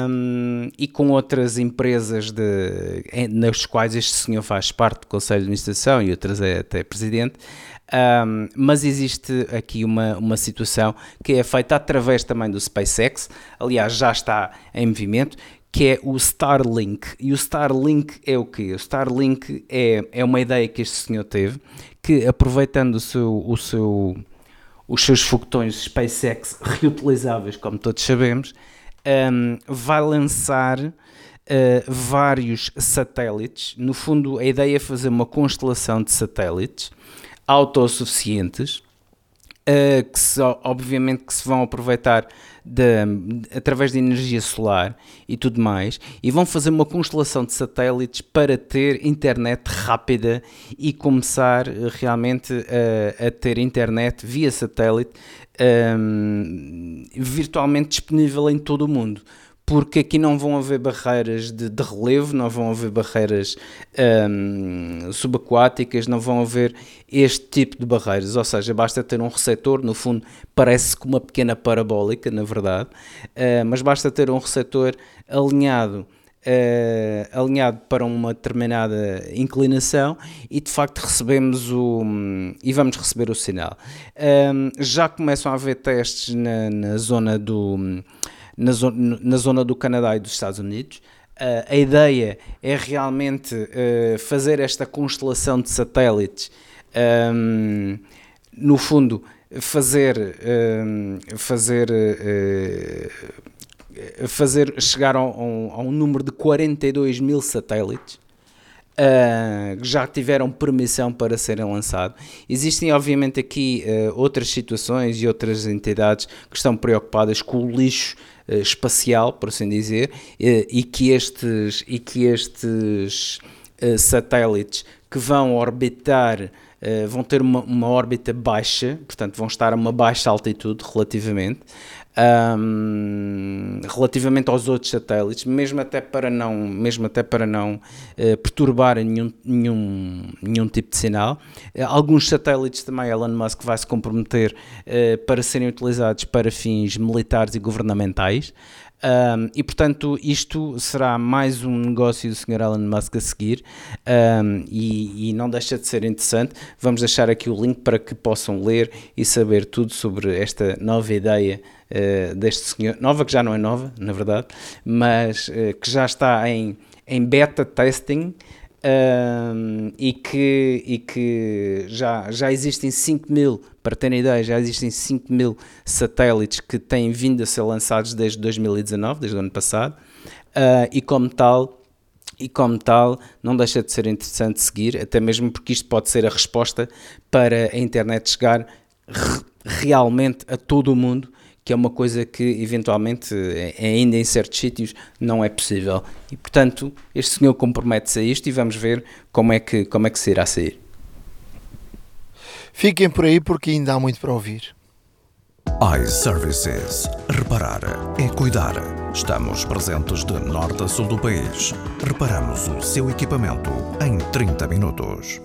um, e com outras empresas de, nas quais este senhor faz parte do Conselho de Administração e outras é até presidente. Um, mas existe aqui uma, uma situação que é feita através também do SpaceX, aliás, já está em movimento, que é o Starlink. E o Starlink é o quê? O Starlink é, é uma ideia que este senhor teve, que aproveitando o seu, o seu, os seus foguetões SpaceX reutilizáveis, como todos sabemos, um, vai lançar uh, vários satélites. No fundo, a ideia é fazer uma constelação de satélites autossuficientes, uh, que se, obviamente que se vão aproveitar de, através de energia solar e tudo mais, e vão fazer uma constelação de satélites para ter internet rápida e começar eh, realmente a, a ter internet via satélite um, virtualmente disponível em todo o mundo porque aqui não vão haver barreiras de, de relevo, não vão haver barreiras um, subaquáticas, não vão haver este tipo de barreiras, ou seja, basta ter um receptor, no fundo parece como uma pequena parabólica, na verdade, uh, mas basta ter um receptor alinhado Uh, alinhado para uma determinada inclinação e de facto recebemos o e vamos receber o sinal. Uh, já começam a haver testes na, na zona do na, zona, na zona do Canadá e dos Estados Unidos. Uh, a ideia é realmente uh, fazer esta constelação de satélites, um, no fundo, fazer, um, fazer, uh, fazer chegar a um, a um, número de 42 mil satélites. Uh, já tiveram permissão para serem lançados. Existem, obviamente, aqui uh, outras situações e outras entidades que estão preocupadas com o lixo uh, espacial, por assim dizer, e que estes, e que estes satélites que vão orbitar vão ter uma, uma órbita baixa, portanto vão estar a uma baixa altitude relativamente, um, relativamente aos outros satélites, mesmo até para não, mesmo até para não uh, perturbar nenhum, nenhum, nenhum tipo de sinal. Uh, alguns satélites também Elon Musk vai se comprometer uh, para serem utilizados para fins militares e governamentais. Um, e portanto, isto será mais um negócio do Sr. Elon Musk a seguir um, e, e, não deixa de ser interessante. Vamos deixar aqui o link para que possam ler e saber tudo sobre esta nova ideia uh, deste senhor. Nova, que já não é nova, na verdade, mas uh, que já está em, em beta testing um, e que, e que já, já existem 5 mil, para terem ideia, já existem 5 mil satélites que têm vindo a ser lançados desde 2019, desde o ano passado, uh, e como tal, e como tal, não deixa de ser interessante seguir, até mesmo porque isto pode ser a resposta para a internet chegar realmente a todo o mundo que é uma coisa que eventualmente é, ainda em certos sítios não é possível. E portanto, este senhor compromete-se a isto e vamos ver como é que, como é que se irá sair. Fiquem por aí porque ainda há muito para ouvir. iServices. Reparar é cuidar. Estamos presentes de norte a sul do país. Reparamos o seu equipamento em 30 minutos.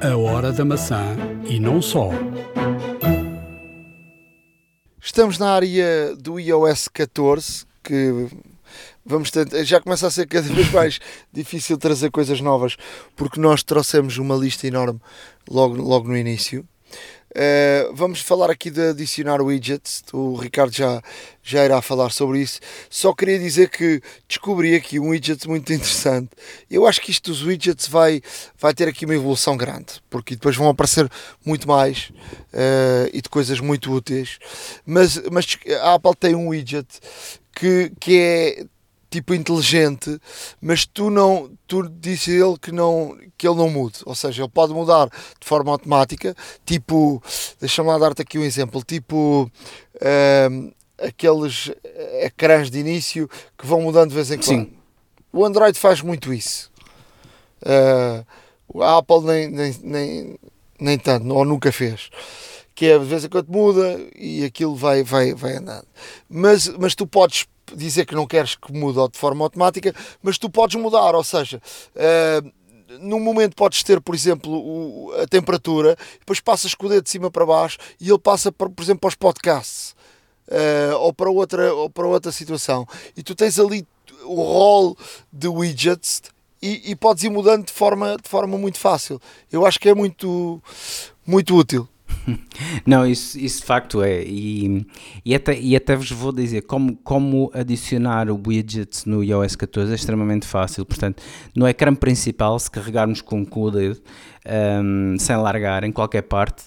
A hora da maçã e não só. Estamos na área do iOS 14, que vamos tentar, já começa a ser cada vez mais difícil trazer coisas novas, porque nós trouxemos uma lista enorme logo, logo no início. Uh, vamos falar aqui de adicionar widgets. O Ricardo já, já irá falar sobre isso. Só queria dizer que descobri aqui um widget muito interessante. Eu acho que isto dos widgets vai, vai ter aqui uma evolução grande, porque depois vão aparecer muito mais uh, e de coisas muito úteis. Mas, mas a Apple tem um widget que, que é tipo inteligente, mas tu não, tu disse ele que não, que ele não mude, ou seja, ele pode mudar de forma automática, tipo, deixa-me lá dar-te aqui um exemplo, tipo um, aqueles ecrãs de início que vão mudando de vez em quando. Sim. O Android faz muito isso. Uh, a Apple nem, nem, nem, nem tanto, ou nunca fez que é de vez em quando muda e aquilo vai, vai, vai andando. Mas, mas tu podes dizer que não queres que mude de forma automática, mas tu podes mudar, ou seja, uh, num momento podes ter, por exemplo, o, a temperatura, depois passas com o dedo de cima para baixo e ele passa, por, por exemplo, para os podcasts uh, ou, para outra, ou para outra situação. E tu tens ali o rol de widgets e, e podes ir mudando de forma, de forma muito fácil. Eu acho que é muito, muito útil. Não, isso, isso de facto é. E, e, até, e até vos vou dizer como, como adicionar o widget no iOS 14 é extremamente fácil. Portanto, no ecrã principal, se carregarmos com, o dedo, um, sem largar em qualquer parte,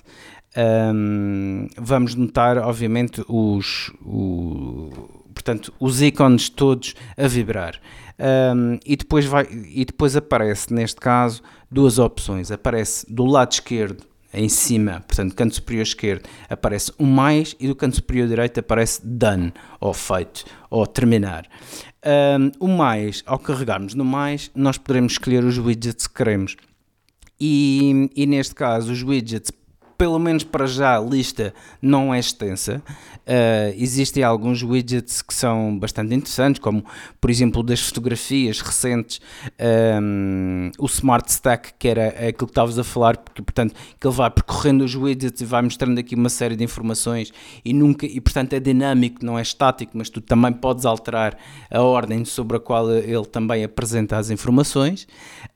um, vamos notar, obviamente, os, o, portanto, os ícones todos a vibrar. Um, e, depois vai, e depois aparece, neste caso, duas opções. Aparece do lado esquerdo em cima, portanto, canto superior esquerdo, aparece um mais e do canto superior direito aparece done, ou feito, ou terminar. Um, o mais, ao carregarmos no mais, nós poderemos escolher os widgets que queremos. E, e neste caso, os widgets pelo menos para já a lista não é extensa. Uh, existem alguns widgets que são bastante interessantes, como por exemplo das fotografias recentes, um, o Smart Stack, que era aquilo que estavas a falar, porque portanto que ele vai percorrendo os widgets e vai mostrando aqui uma série de informações e nunca e portanto é dinâmico, não é estático, mas tu também podes alterar a ordem sobre a qual ele também apresenta as informações.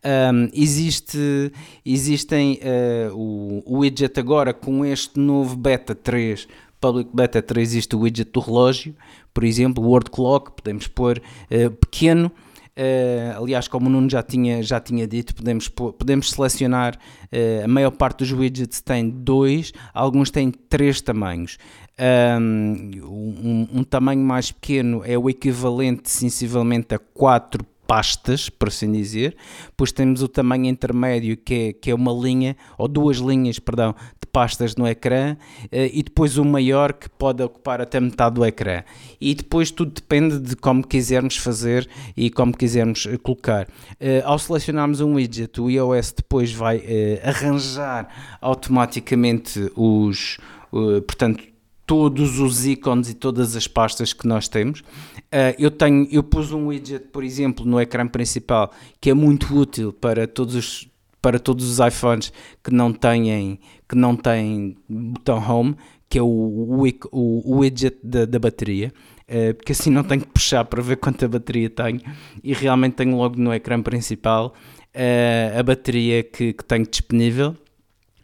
Um, existe, existem uh, o, o widget agora agora com este novo Beta 3, Public Beta 3, existe o widget do relógio, por exemplo, Word Clock, podemos pôr uh, pequeno. Uh, aliás, como o Nuno já tinha, já tinha dito, podemos, podemos selecionar. Uh, a maior parte dos widgets tem dois, alguns têm três tamanhos. Um, um, tamanho mais pequeno é o equivalente, sensivelmente, a 4 pastas, por assim dizer. Depois temos o tamanho intermédio, que é, que é uma linha, ou duas linhas, perdão, pastas no ecrã e depois o maior que pode ocupar até metade do ecrã. E depois tudo depende de como quisermos fazer e como quisermos colocar. Ao selecionarmos um widget, o iOS depois vai arranjar automaticamente os, portanto, todos os ícones e todas as pastas que nós temos. Eu tenho, eu pus um widget, por exemplo, no ecrã principal que é muito útil para todos os para todos os iPhones que não têm que não têm botão home, que é o, o, o widget da, da bateria. Uh, porque assim não tenho que puxar para ver quanta bateria tenho e realmente tenho logo no ecrã principal uh, a bateria que, que tenho disponível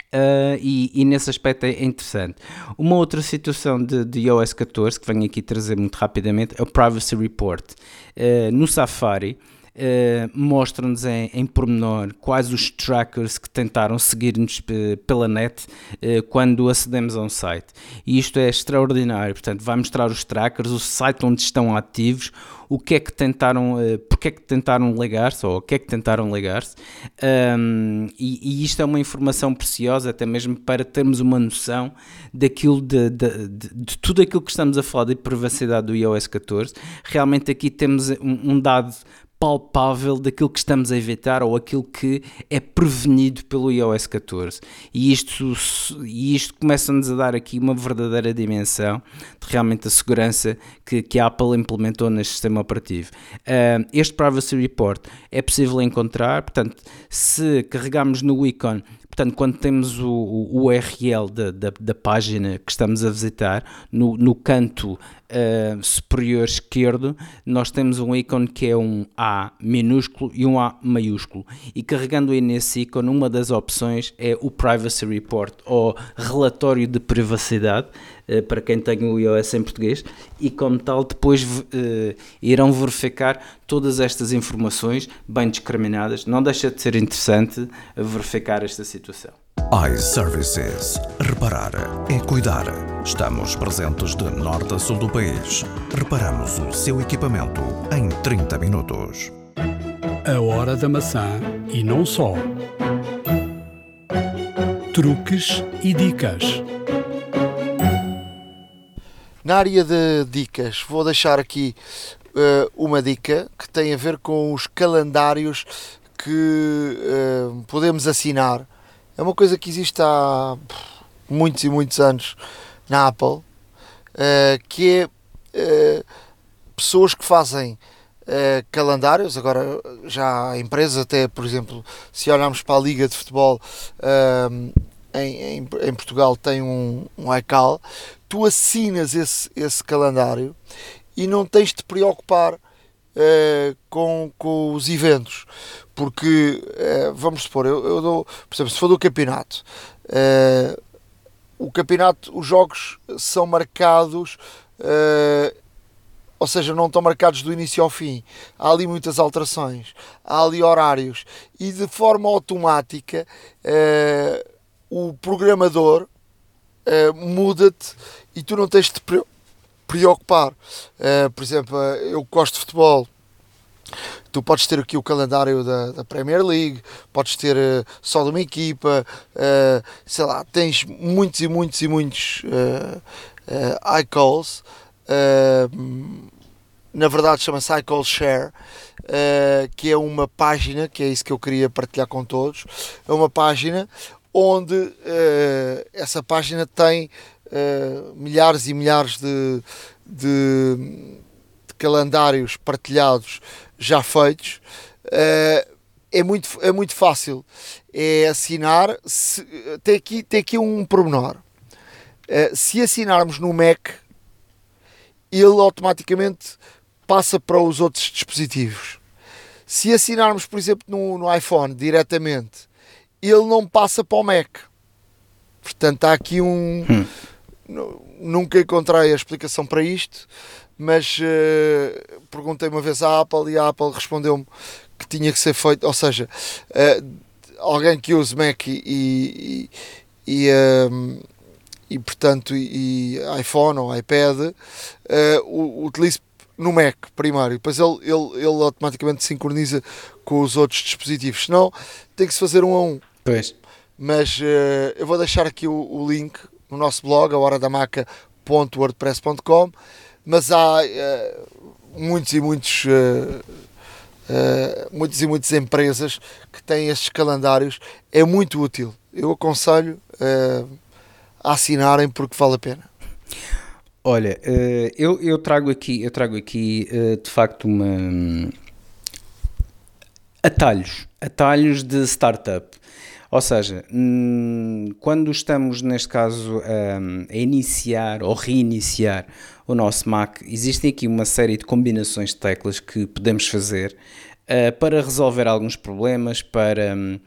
Uh, e, e, nesse aspecto é interessante. Uma outra situação de, de iOS 14 que venho aqui trazer muito rapidamente é o Privacy Report. Uh, no Safari, Uh, mostram-nos em, em pormenor quais os trackers que tentaram seguir-nos pela net uh, quando acedemos a um site. E isto é extraordinário. Portanto, vai mostrar os trackers, o site onde estão ativos, o que é que tentaram, uh, porque é que tentaram ligar-se, ou o que é que tentaram ligar-se. Um, e, e, isto é uma informação preciosa, até mesmo para termos uma noção daquilo de, de, de, de tudo aquilo que estamos a falar de privacidade do iOS 14. Realmente aqui temos um, um dado palpável daquilo que estamos a evitar ou aquilo que é prevenido pelo iOS 14. E isto, e isto começa-nos a dar aqui uma verdadeira dimensão de realmente a segurança que, que a Apple implementou neste sistema operativo. Uh, este Privacy Report é possível encontrar, portanto, se carregarmos no ícone Portanto, quando temos o, o URL da, da, da, página que estamos a visitar, no, no canto uh, superior esquerdo, nós temos um ícone que é um A minúsculo e um A maiúsculo. E carregando aí nesse ícone, uma das opções é o Privacy Report ou relatório de privacidade eh, para quem tem o iOS em português e como tal depois uh, irão verificar todas estas informações bem discriminadas. Não deixa de ser interessante verificar esta situação. iServices. Reparar é cuidar. Estamos presentes de norte a sul do país. Reparamos o seu equipamento em 30 minutos. A hora da maçã e não só. Truques e dicas. Na área de dicas, vou deixar aqui uh, uma dica que tem a ver com os calendários que uh, podemos assinar. É uma coisa que existe há muitos e muitos anos na Apple, uh, que é pessoas que fazem calendários, agora já há empresas, até por exemplo, se olharmos para a Liga de Futebol em, Portugal tem um, um iCal, tu assinas esse, esse calendário e não tens de te preocupar uh, com, com os eventos, porque uh, vamos supor, eu, eu dou, por exemplo, se for do campeonato, uh, o campeonato, os jogos são marcados ou seja, não estão marcados do início ao fim. Há ali muitas alterações, há ali horários e de forma automática o programador muda-te e tu não tens de te preocupar. Por exemplo, eu gosto de futebol. Tu podes ter aqui o calendário da, da Premier League, podes ter uh, só de uma equipa, sei lá, tens muitos e muitos e muitos uh, iCalls. na verdade, chama-se iCall Share. Uh, que é uma página, que é isso que eu queria partilhar com todos, é uma página onde uh, essa página tem uh, milhares e milhares de, de, de, calendários partilhados já feitos. Uh, é muito, é muito fácil. É assinar. Se, tem, aqui, tem aqui um pormenor. se assinarmos no Mac, ele automaticamente passa para os outros dispositivos. Se assinarmos, por exemplo, no, no iPhone diretamente, ele não passa para o Mac. Portanto, há aqui um. Hum. Nunca encontrei a explicação para isto, mas uh, perguntei uma vez à Apple e a Apple respondeu-me que tinha que ser feito. Ou seja, uh, alguém que use Mac e. e, e um, e portanto e iPhone ou iPad uh, utilize no Mac primário, depois ele, ele, ele automaticamente sincroniza com os outros dispositivos, senão tem que se fazer um a um. Pois. mas eu vou deixar aqui o, o, link no nosso blog, a horadamaca.wordpress.com, mas há uh, muitos e muitos uh, uh, muitas e muitas empresas que têm estes calendários. É muito útil. Eu aconselho a assinarem porque vale a pena. Olha, eu, eu trago aqui, eu trago aqui de facto uma atalhos, atalhos de startup. Ou seja, hum, quando estamos, neste caso, a iniciar ou reiniciar o nosso Mac, existem aqui uma série de combinações de teclas que podemos fazer uh, para resolver alguns problemas, para, um,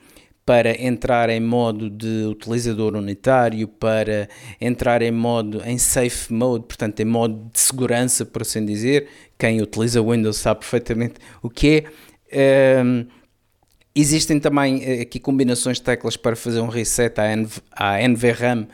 para entrar em modo de utilizador unitário, para entrar em modo em safe mode, portanto em modo de segurança, por assim dizer. Quem utiliza Windows sabe perfeitamente o que é. Existem também eh, aqui combinações de teclas para fazer um reset à, NV, à NVRAM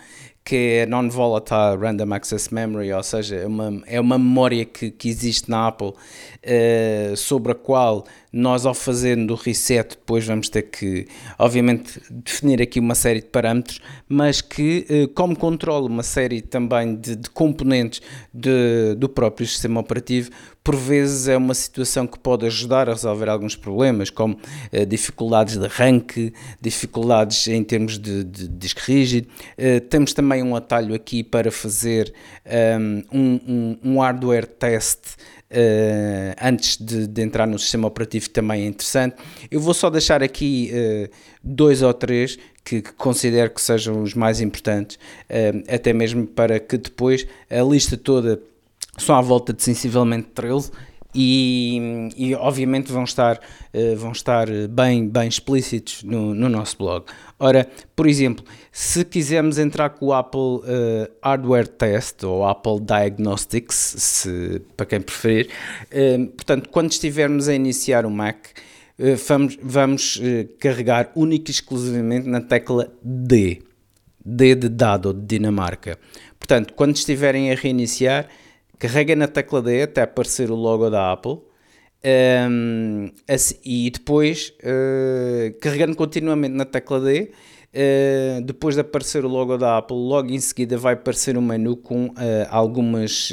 que é Non-Volatile Random Access Memory, ou seja, é uma, é uma memória que, que existe na Apple uh, sobre a qual nós ao fazendo o reset depois vamos ter que, obviamente, definir aqui uma série de parâmetros, mas que uh, como controla uma série também de, de componentes de, do próprio sistema operativo, por vezes é uma situação que pode ajudar a resolver alguns problemas, como uh, dificuldades de arranque, dificuldades em termos de, de disco rígido. Uh, temos também um atalho aqui para fazer um, um, um hardware test Uh, antes de, de, entrar no sistema operativo também é interessante. Eu vou só deixar aqui uh, dois ou três que, que, considero que sejam os mais importantes, uh, até mesmo para que depois a lista toda são à volta de sensivelmente 13 e, e, obviamente vão estar, uh, vão estar bem, bem explícitos no, no, nosso blog. Ora, por exemplo, se quisermos entrar com o Apple uh, Hardware Test ou Apple Diagnostics, se, para quem preferir, uh, portanto, quando estivermos a iniciar o Mac, vamos, vamos carregar única e exclusivamente na tecla D, D de dado, de Dinamarca. Portanto, quando estiverem a reiniciar, carrega na tecla D até aparecer o logo da Apple. Um, assim, e depois, uh, carregando continuamente na tecla D, uh, depois de aparecer o logo da Apple, logo em seguida vai aparecer um menu com uh, algumas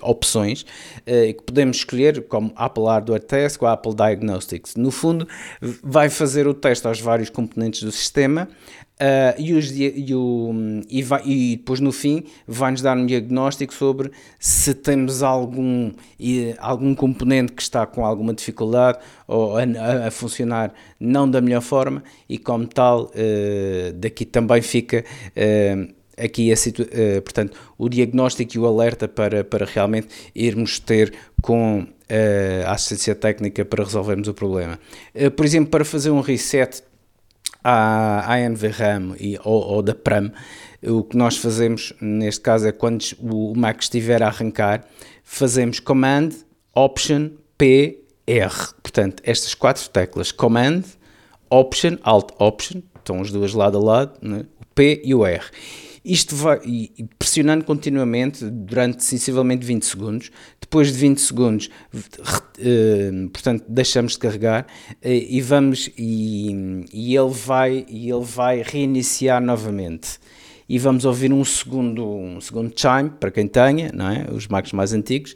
opções que podemos escolher, como Apple Hardware Test ou Apple Diagnostics. No fundo, vai fazer o teste aos vários componentes do sistema, Uh, e, os, e, o, e, vai, e, depois no fim vai-nos dar um diagnóstico sobre se temos algum, algum componente que está com alguma dificuldade ou a, a, funcionar não da melhor forma e como tal uh, daqui também fica uh, aqui a portanto o diagnóstico e o alerta para, para realmente irmos ter com a assistência técnica para resolvermos o problema. por exemplo, para fazer um reset à, à NVRAM e, ou, ou da PRAM, o que nós fazemos neste caso é quando o Mac estiver a arrancar, fazemos Command, Option, P, R. Portanto, estas quatro teclas, Command, Option, Alt, Option, estão as duas lado a lado, né? o P e o R. Isto vai e pressionando continuamente durante sensivelmente 20 segundos. Depois de 20 segundos, uh, portanto, deixamos de carregar uh, e vamos e, e, ele vai e ele vai reiniciar novamente e vamos ouvir um segundo, um segundo chime, para quem tenha, não é? os Macs mais antigos,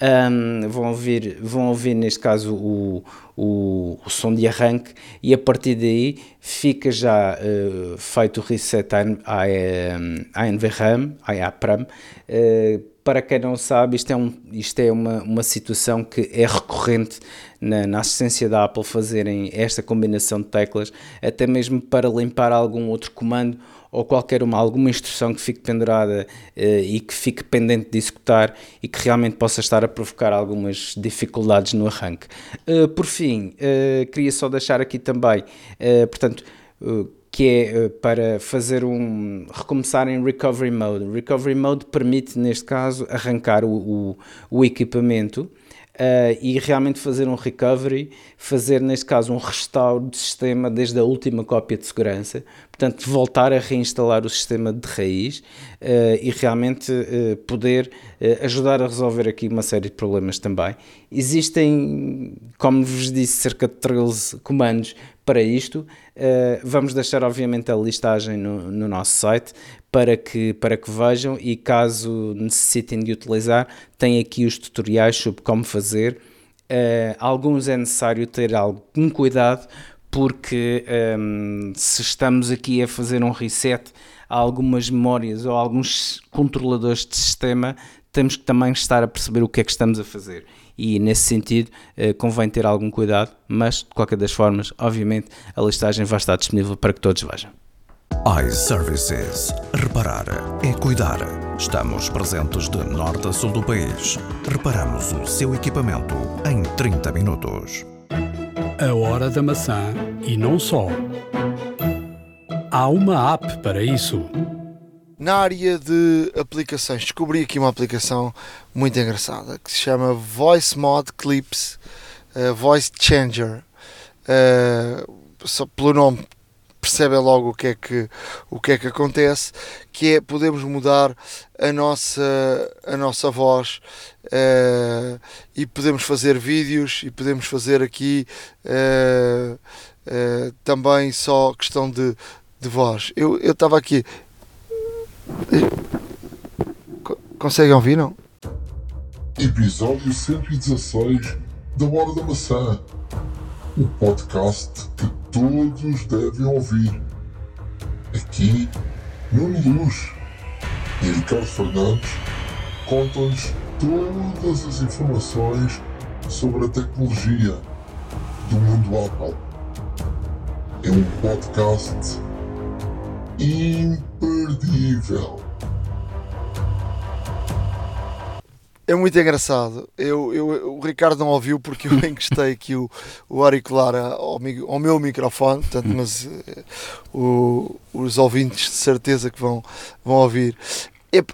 um, vão, ouvir, vão ouvir neste caso o, o, o, som de arranque. E a partir daí fica já uh, feito o reset à, à, à NVRAM, à APRAM, uh, para quem não sabe, isto é, um, isto é uma, uma situação que é recorrente na, na, assistência da Apple fazerem esta combinação de teclas, até mesmo para limpar algum outro comando ou qualquer uma, alguma instrução que fique pendurada uh, e que fique pendente de executar e que realmente possa estar a provocar algumas dificuldades no arranque. Uh, por fim, uh, queria só deixar aqui também, portanto, que é para fazer um recomeçar em recovery mode. Recovery mode permite neste caso arrancar o, o, o equipamento uh, e realmente fazer um recovery, fazer neste caso um restauro do sistema desde a última cópia de segurança, portanto voltar a reinstalar o sistema de raiz uh, e realmente uh, poder ajudar a resolver aqui uma série de problemas também. Existem, como vos disse, cerca de 13 comandos para isto. Uh, vamos deixar, obviamente, a listagem no, no, nosso site para que, para que vejam e, caso necessitem de utilizar, tem aqui os tutoriais sobre como fazer. Uh, alguns é necessário ter algum cuidado porque um, se estamos aqui a fazer um reset a algumas memórias ou alguns controladores de sistema, temos que também estar a perceber o que é que estamos a fazer e nesse sentido eh, convém ter algum cuidado, mas de qualquer das formas, obviamente, a listagem vai estar disponível para que todos vejam. iServices. Reparar é cuidar. Estamos presentes de norte a sul do país. Reparamos o seu equipamento em 30 minutos. A hora da maçã e não só. Há uma app para isso. Na área de aplicações, descobri aqui uma aplicação muito engraçada que se chama Voice Mod Clips uh, Voice Changer. Uh, só pelo nome percebem logo o que é que o que é que acontece que é podemos mudar a nossa a nossa voz uh, e podemos fazer vídeos e podemos fazer aqui uh, uh, também só questão de, de voz eu estava aqui Conseguem ouvir, não? Episódio 116 da Hora da Maçã. O podcast que todos devem ouvir. Aqui, Nuno Luz e Ricardo Fernandes contam-nos todas as informações sobre a tecnologia do mundo Apple. É um podcast imperdível. É muito engraçado. Eu, eu, o Ricardo não ouviu porque eu encostei aqui o, o auricular ao, ao meu microfone, portanto, mas uh, o, os ouvintes de certeza que vão, vão ouvir.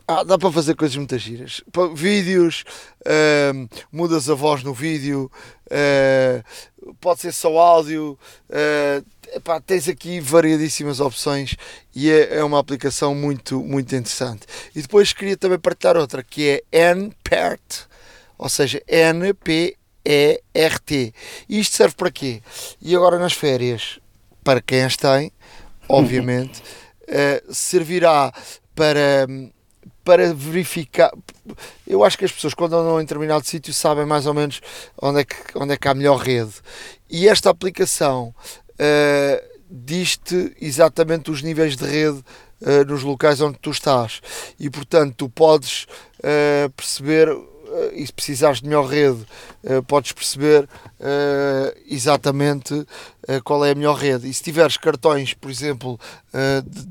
Ah, dá para fazer coisas muito giras. Vídeos, uh, mudas a voz no vídeo, uh, pode ser só áudio, uh, epá, tens aqui variadíssimas opções e é, é, uma aplicação muito, muito interessante. E depois queria também partilhar outra que é NPERT, ou seja, NPERT. Isto serve para quê? E agora nas férias, para quem as tem, obviamente, servirá para para verificar. Eu acho que as pessoas, quando andam em determinado sítio, sabem mais ou menos onde é que, onde é que há a melhor rede. E esta aplicação uh, diz-te exatamente os níveis de rede uh, nos locais onde tu estás e portanto tu podes uh, perceber e se precisares de melhor rede podes perceber exatamente qual é a melhor rede e se tiveres cartões por exemplo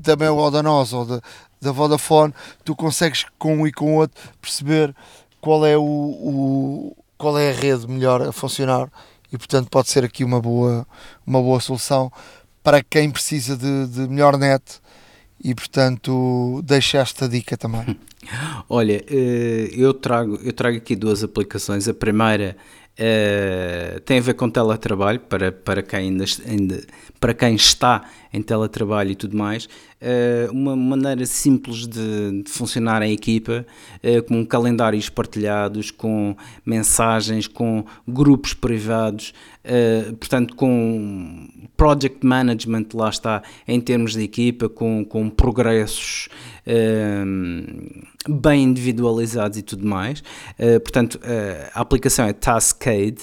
da Mel ou da Nós ou da, da Vodafone tu consegues com um e com outro perceber qual é o, o qual é a rede melhor a funcionar e portanto pode ser aqui uma boa, uma boa solução para quem precisa de, de melhor net e portanto deixo esta dica também. Olha, eh, eu trago, eu trago aqui duas aplicações. A primeira uh, tem a ver com teletrabalho para, para, quem ainda, ainda, para quem está em teletrabalho e tudo mais, uh, uma maneira simples de, de funcionar em equipa, uh, com calendários partilhados, com mensagens, com grupos privados, uh, portanto, com project management, lá está, em termos de equipa, com, com progressos bem individualizados e tudo mais. portanto, a aplicação é Taskade.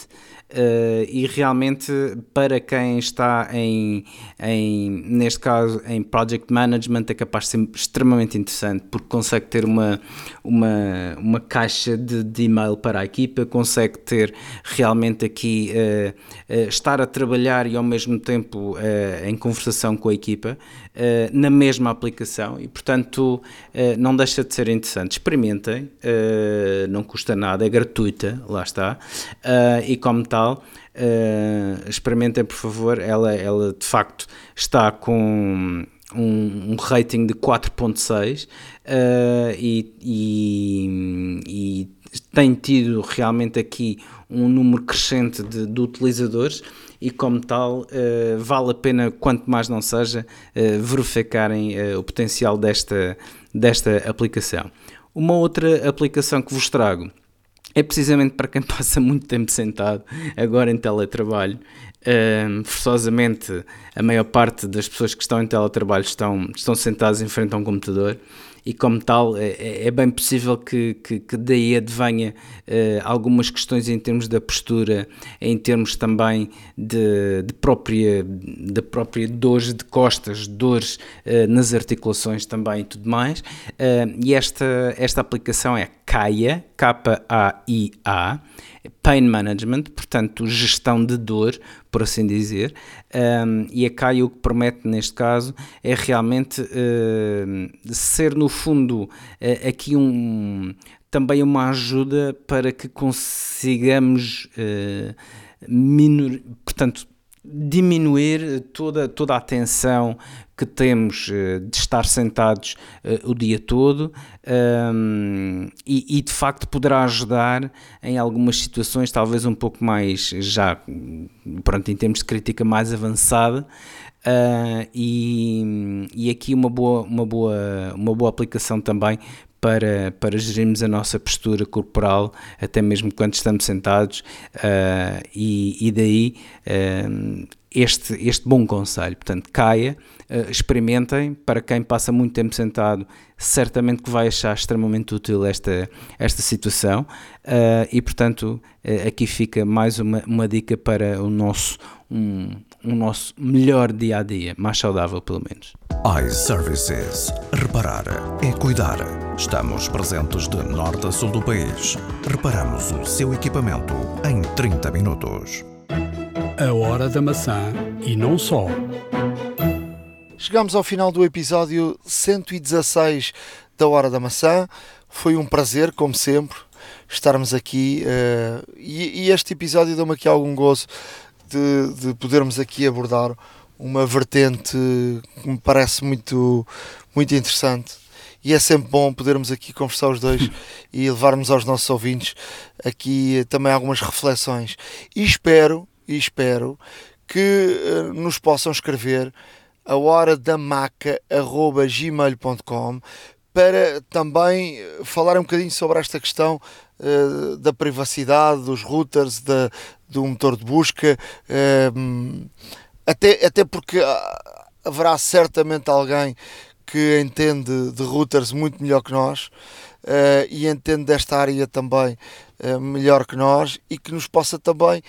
Uh, e realmente para quem está em, em, neste caso em project management é capaz de ser extremamente interessante porque consegue ter uma, uma, uma caixa de, de e-mail para a equipa, consegue ter realmente aqui uh, uh, estar a trabalhar e ao mesmo tempo em conversação com a equipa na mesma aplicação e portanto não deixa de ser interessante. Experimentem, não custa nada, é gratuita, lá está, e como tal experimentem, por favor. Ela, ela de facto está com um, um rating de 4.6 uh, e, e, e tem tido realmente aqui um número crescente de, de utilizadores e como tal uh, vale a pena, quanto mais não seja, uh, verificarem uh, o potencial desta, desta aplicação. Uma outra aplicação que vos trago é precisamente para quem passa muito tempo sentado, agora em teletrabalho. Um, forçosamente, a maior parte das pessoas que estão em teletrabalho estão, estão sentadas em frente a um computador e como tal é, é, é bem possível que, que, que daí advenha uh, algumas questões em termos da postura, em termos também de, de própria, de própria dores de costas, dores uh, nas articulações também e tudo mais. Uh, e esta, esta aplicação é KAIA, K-A-I-A, Pain Management, portanto, gestão de dor, por assim dizer, um, e a CAI o que promete neste caso é realmente uh, ser, no fundo, uh, aqui um, também uma ajuda para que consigamos, uh, minor, portanto, diminuir toda, toda a tensão que temos uh, de estar sentados uh, o dia todo um, e, e, de facto poderá ajudar em algumas situações talvez um pouco mais já pronto, em termos de crítica mais avançada uh, e, e aqui uma boa, uma, boa, uma boa aplicação também para, para gerirmos a nossa postura corporal, até mesmo quando estamos sentados, uh, e, e, daí uh, este, este bom conselho. Portanto, caia, uh, experimentem. Para quem passa muito tempo sentado, certamente que vai achar extremamente útil esta, esta situação. e, portanto, aqui fica mais uma, uma dica para o nosso. Um, um nosso melhor dia a dia, mais saudável pelo menos. iServices. Reparar é cuidar. Estamos presentes de norte a sul do país. Reparamos o seu equipamento em 30 minutos. A hora da maçã e não só. Chegamos ao final do episódio 116 da Hora da Maçã. Foi um prazer, como sempre, estarmos aqui uh, e, e, este episódio deu-me aqui algum gozo de, de podermos aqui abordar uma vertente que me parece muito, muito interessante. E é sempre bom podermos aqui conversar os dois e levarmos aos nossos ouvintes aqui também algumas reflexões. E espero e espero que uh, nos possam escrever a hora da maca@gmail.com para também falar um bocadinho sobre esta questão uh, da privacidade dos routers, da, do motor de busca, uh, até, até porque haverá certamente alguém que entende de routers muito melhor que nós uh, e entende desta área também melhor que nós e que nos possa também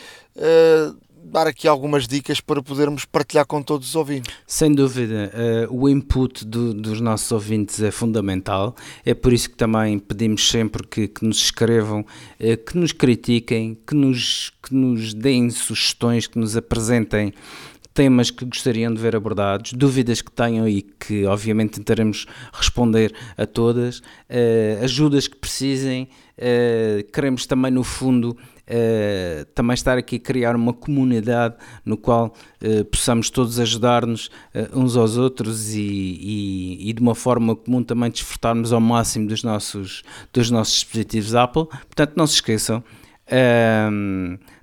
dar aqui algumas dicas para podermos partilhar com todos os ouvintes. Sem dúvida, uh, o input do, dos nossos ouvintes é fundamental, é por isso que também pedimos sempre que, que nos escrevam, uh, que nos critiquem, que nos, que nos deem sugestões, que nos apresentem temas que gostariam de ver abordados, dúvidas que tenham e que obviamente tentaremos responder a todas, uh, ajudas que precisem, queremos também no fundo Uh, também estar aqui a criar uma comunidade no qual uh, possamos todos ajudar-nos uh, uns aos outros e, e, e, de uma forma comum também desfrutarmos ao máximo dos nossos, dos nossos dispositivos Apple. Portanto, não se esqueçam.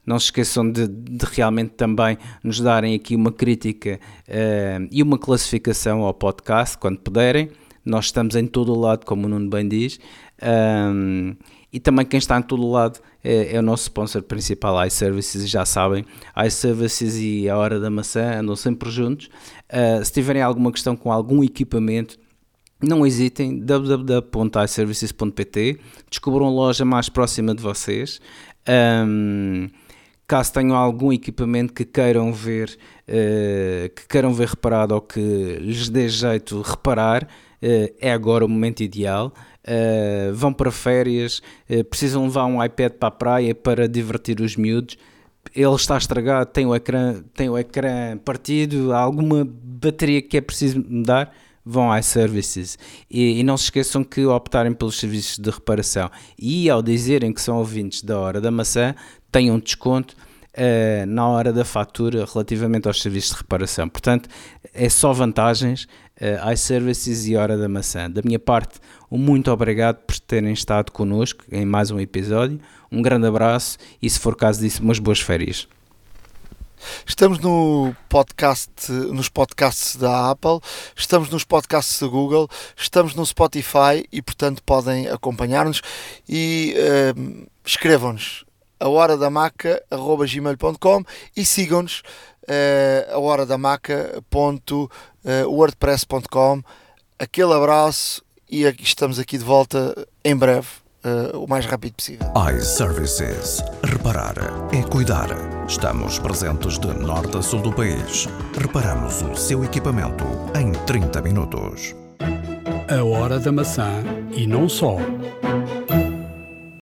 Não se esqueçam de, de, realmente também nos darem aqui uma crítica ehm, e uma classificação ao podcast quando puderem. Nós estamos em todo o lado, como o Nuno bem diz. Um, ehm, e também quem está em todo o lado é, é o nosso sponsor principal, iServices, já sabem, iServices e a Hora da Maçã andam sempre juntos. Uh, se tiverem alguma questão com algum equipamento, não hesitem, www.iservices.pt, descubram a loja mais próxima de vocês. Um, caso tenham algum equipamento que queiram ver, uh, que queiram ver reparado ou que lhes dê jeito reparar, uh, é agora o momento ideal uh, vão para férias, precisam levar um iPad para a praia para divertir os miúdos. Ele está estragado, tem o ecrã, tem o ecrã partido, há alguma bateria que é preciso mudar, vão a iServices. E, e não se esqueçam que optarem pelos serviços de reparação. E ao dizerem que são ouvintes da Hora da Maçã, tenham um desconto uh, na hora da fatura relativamente aos serviços de reparação. Portanto, é só vantagens uh, iServices e Hora da Maçã. Da minha parte, um muito obrigado por terem estado connosco em mais um episódio. Um grande abraço e, se for caso disso, umas boas férias. Estamos no podcast, nos podcasts da Apple, estamos nos podcasts da Google, estamos no Spotify e, portanto, podem acompanhar-nos e uh, escrevam-nos a hora da maca.gmail.com e sigam-nos uh, a hora da maca.wordpress.com. Aquele abraço e aqui estamos aqui de volta em breve. Uh, o mais rápido possível. iServices. Reparar é cuidar. Estamos presentes de norte a sul do país. Reparamos o seu equipamento em 30 minutos. A hora da maçã e não só.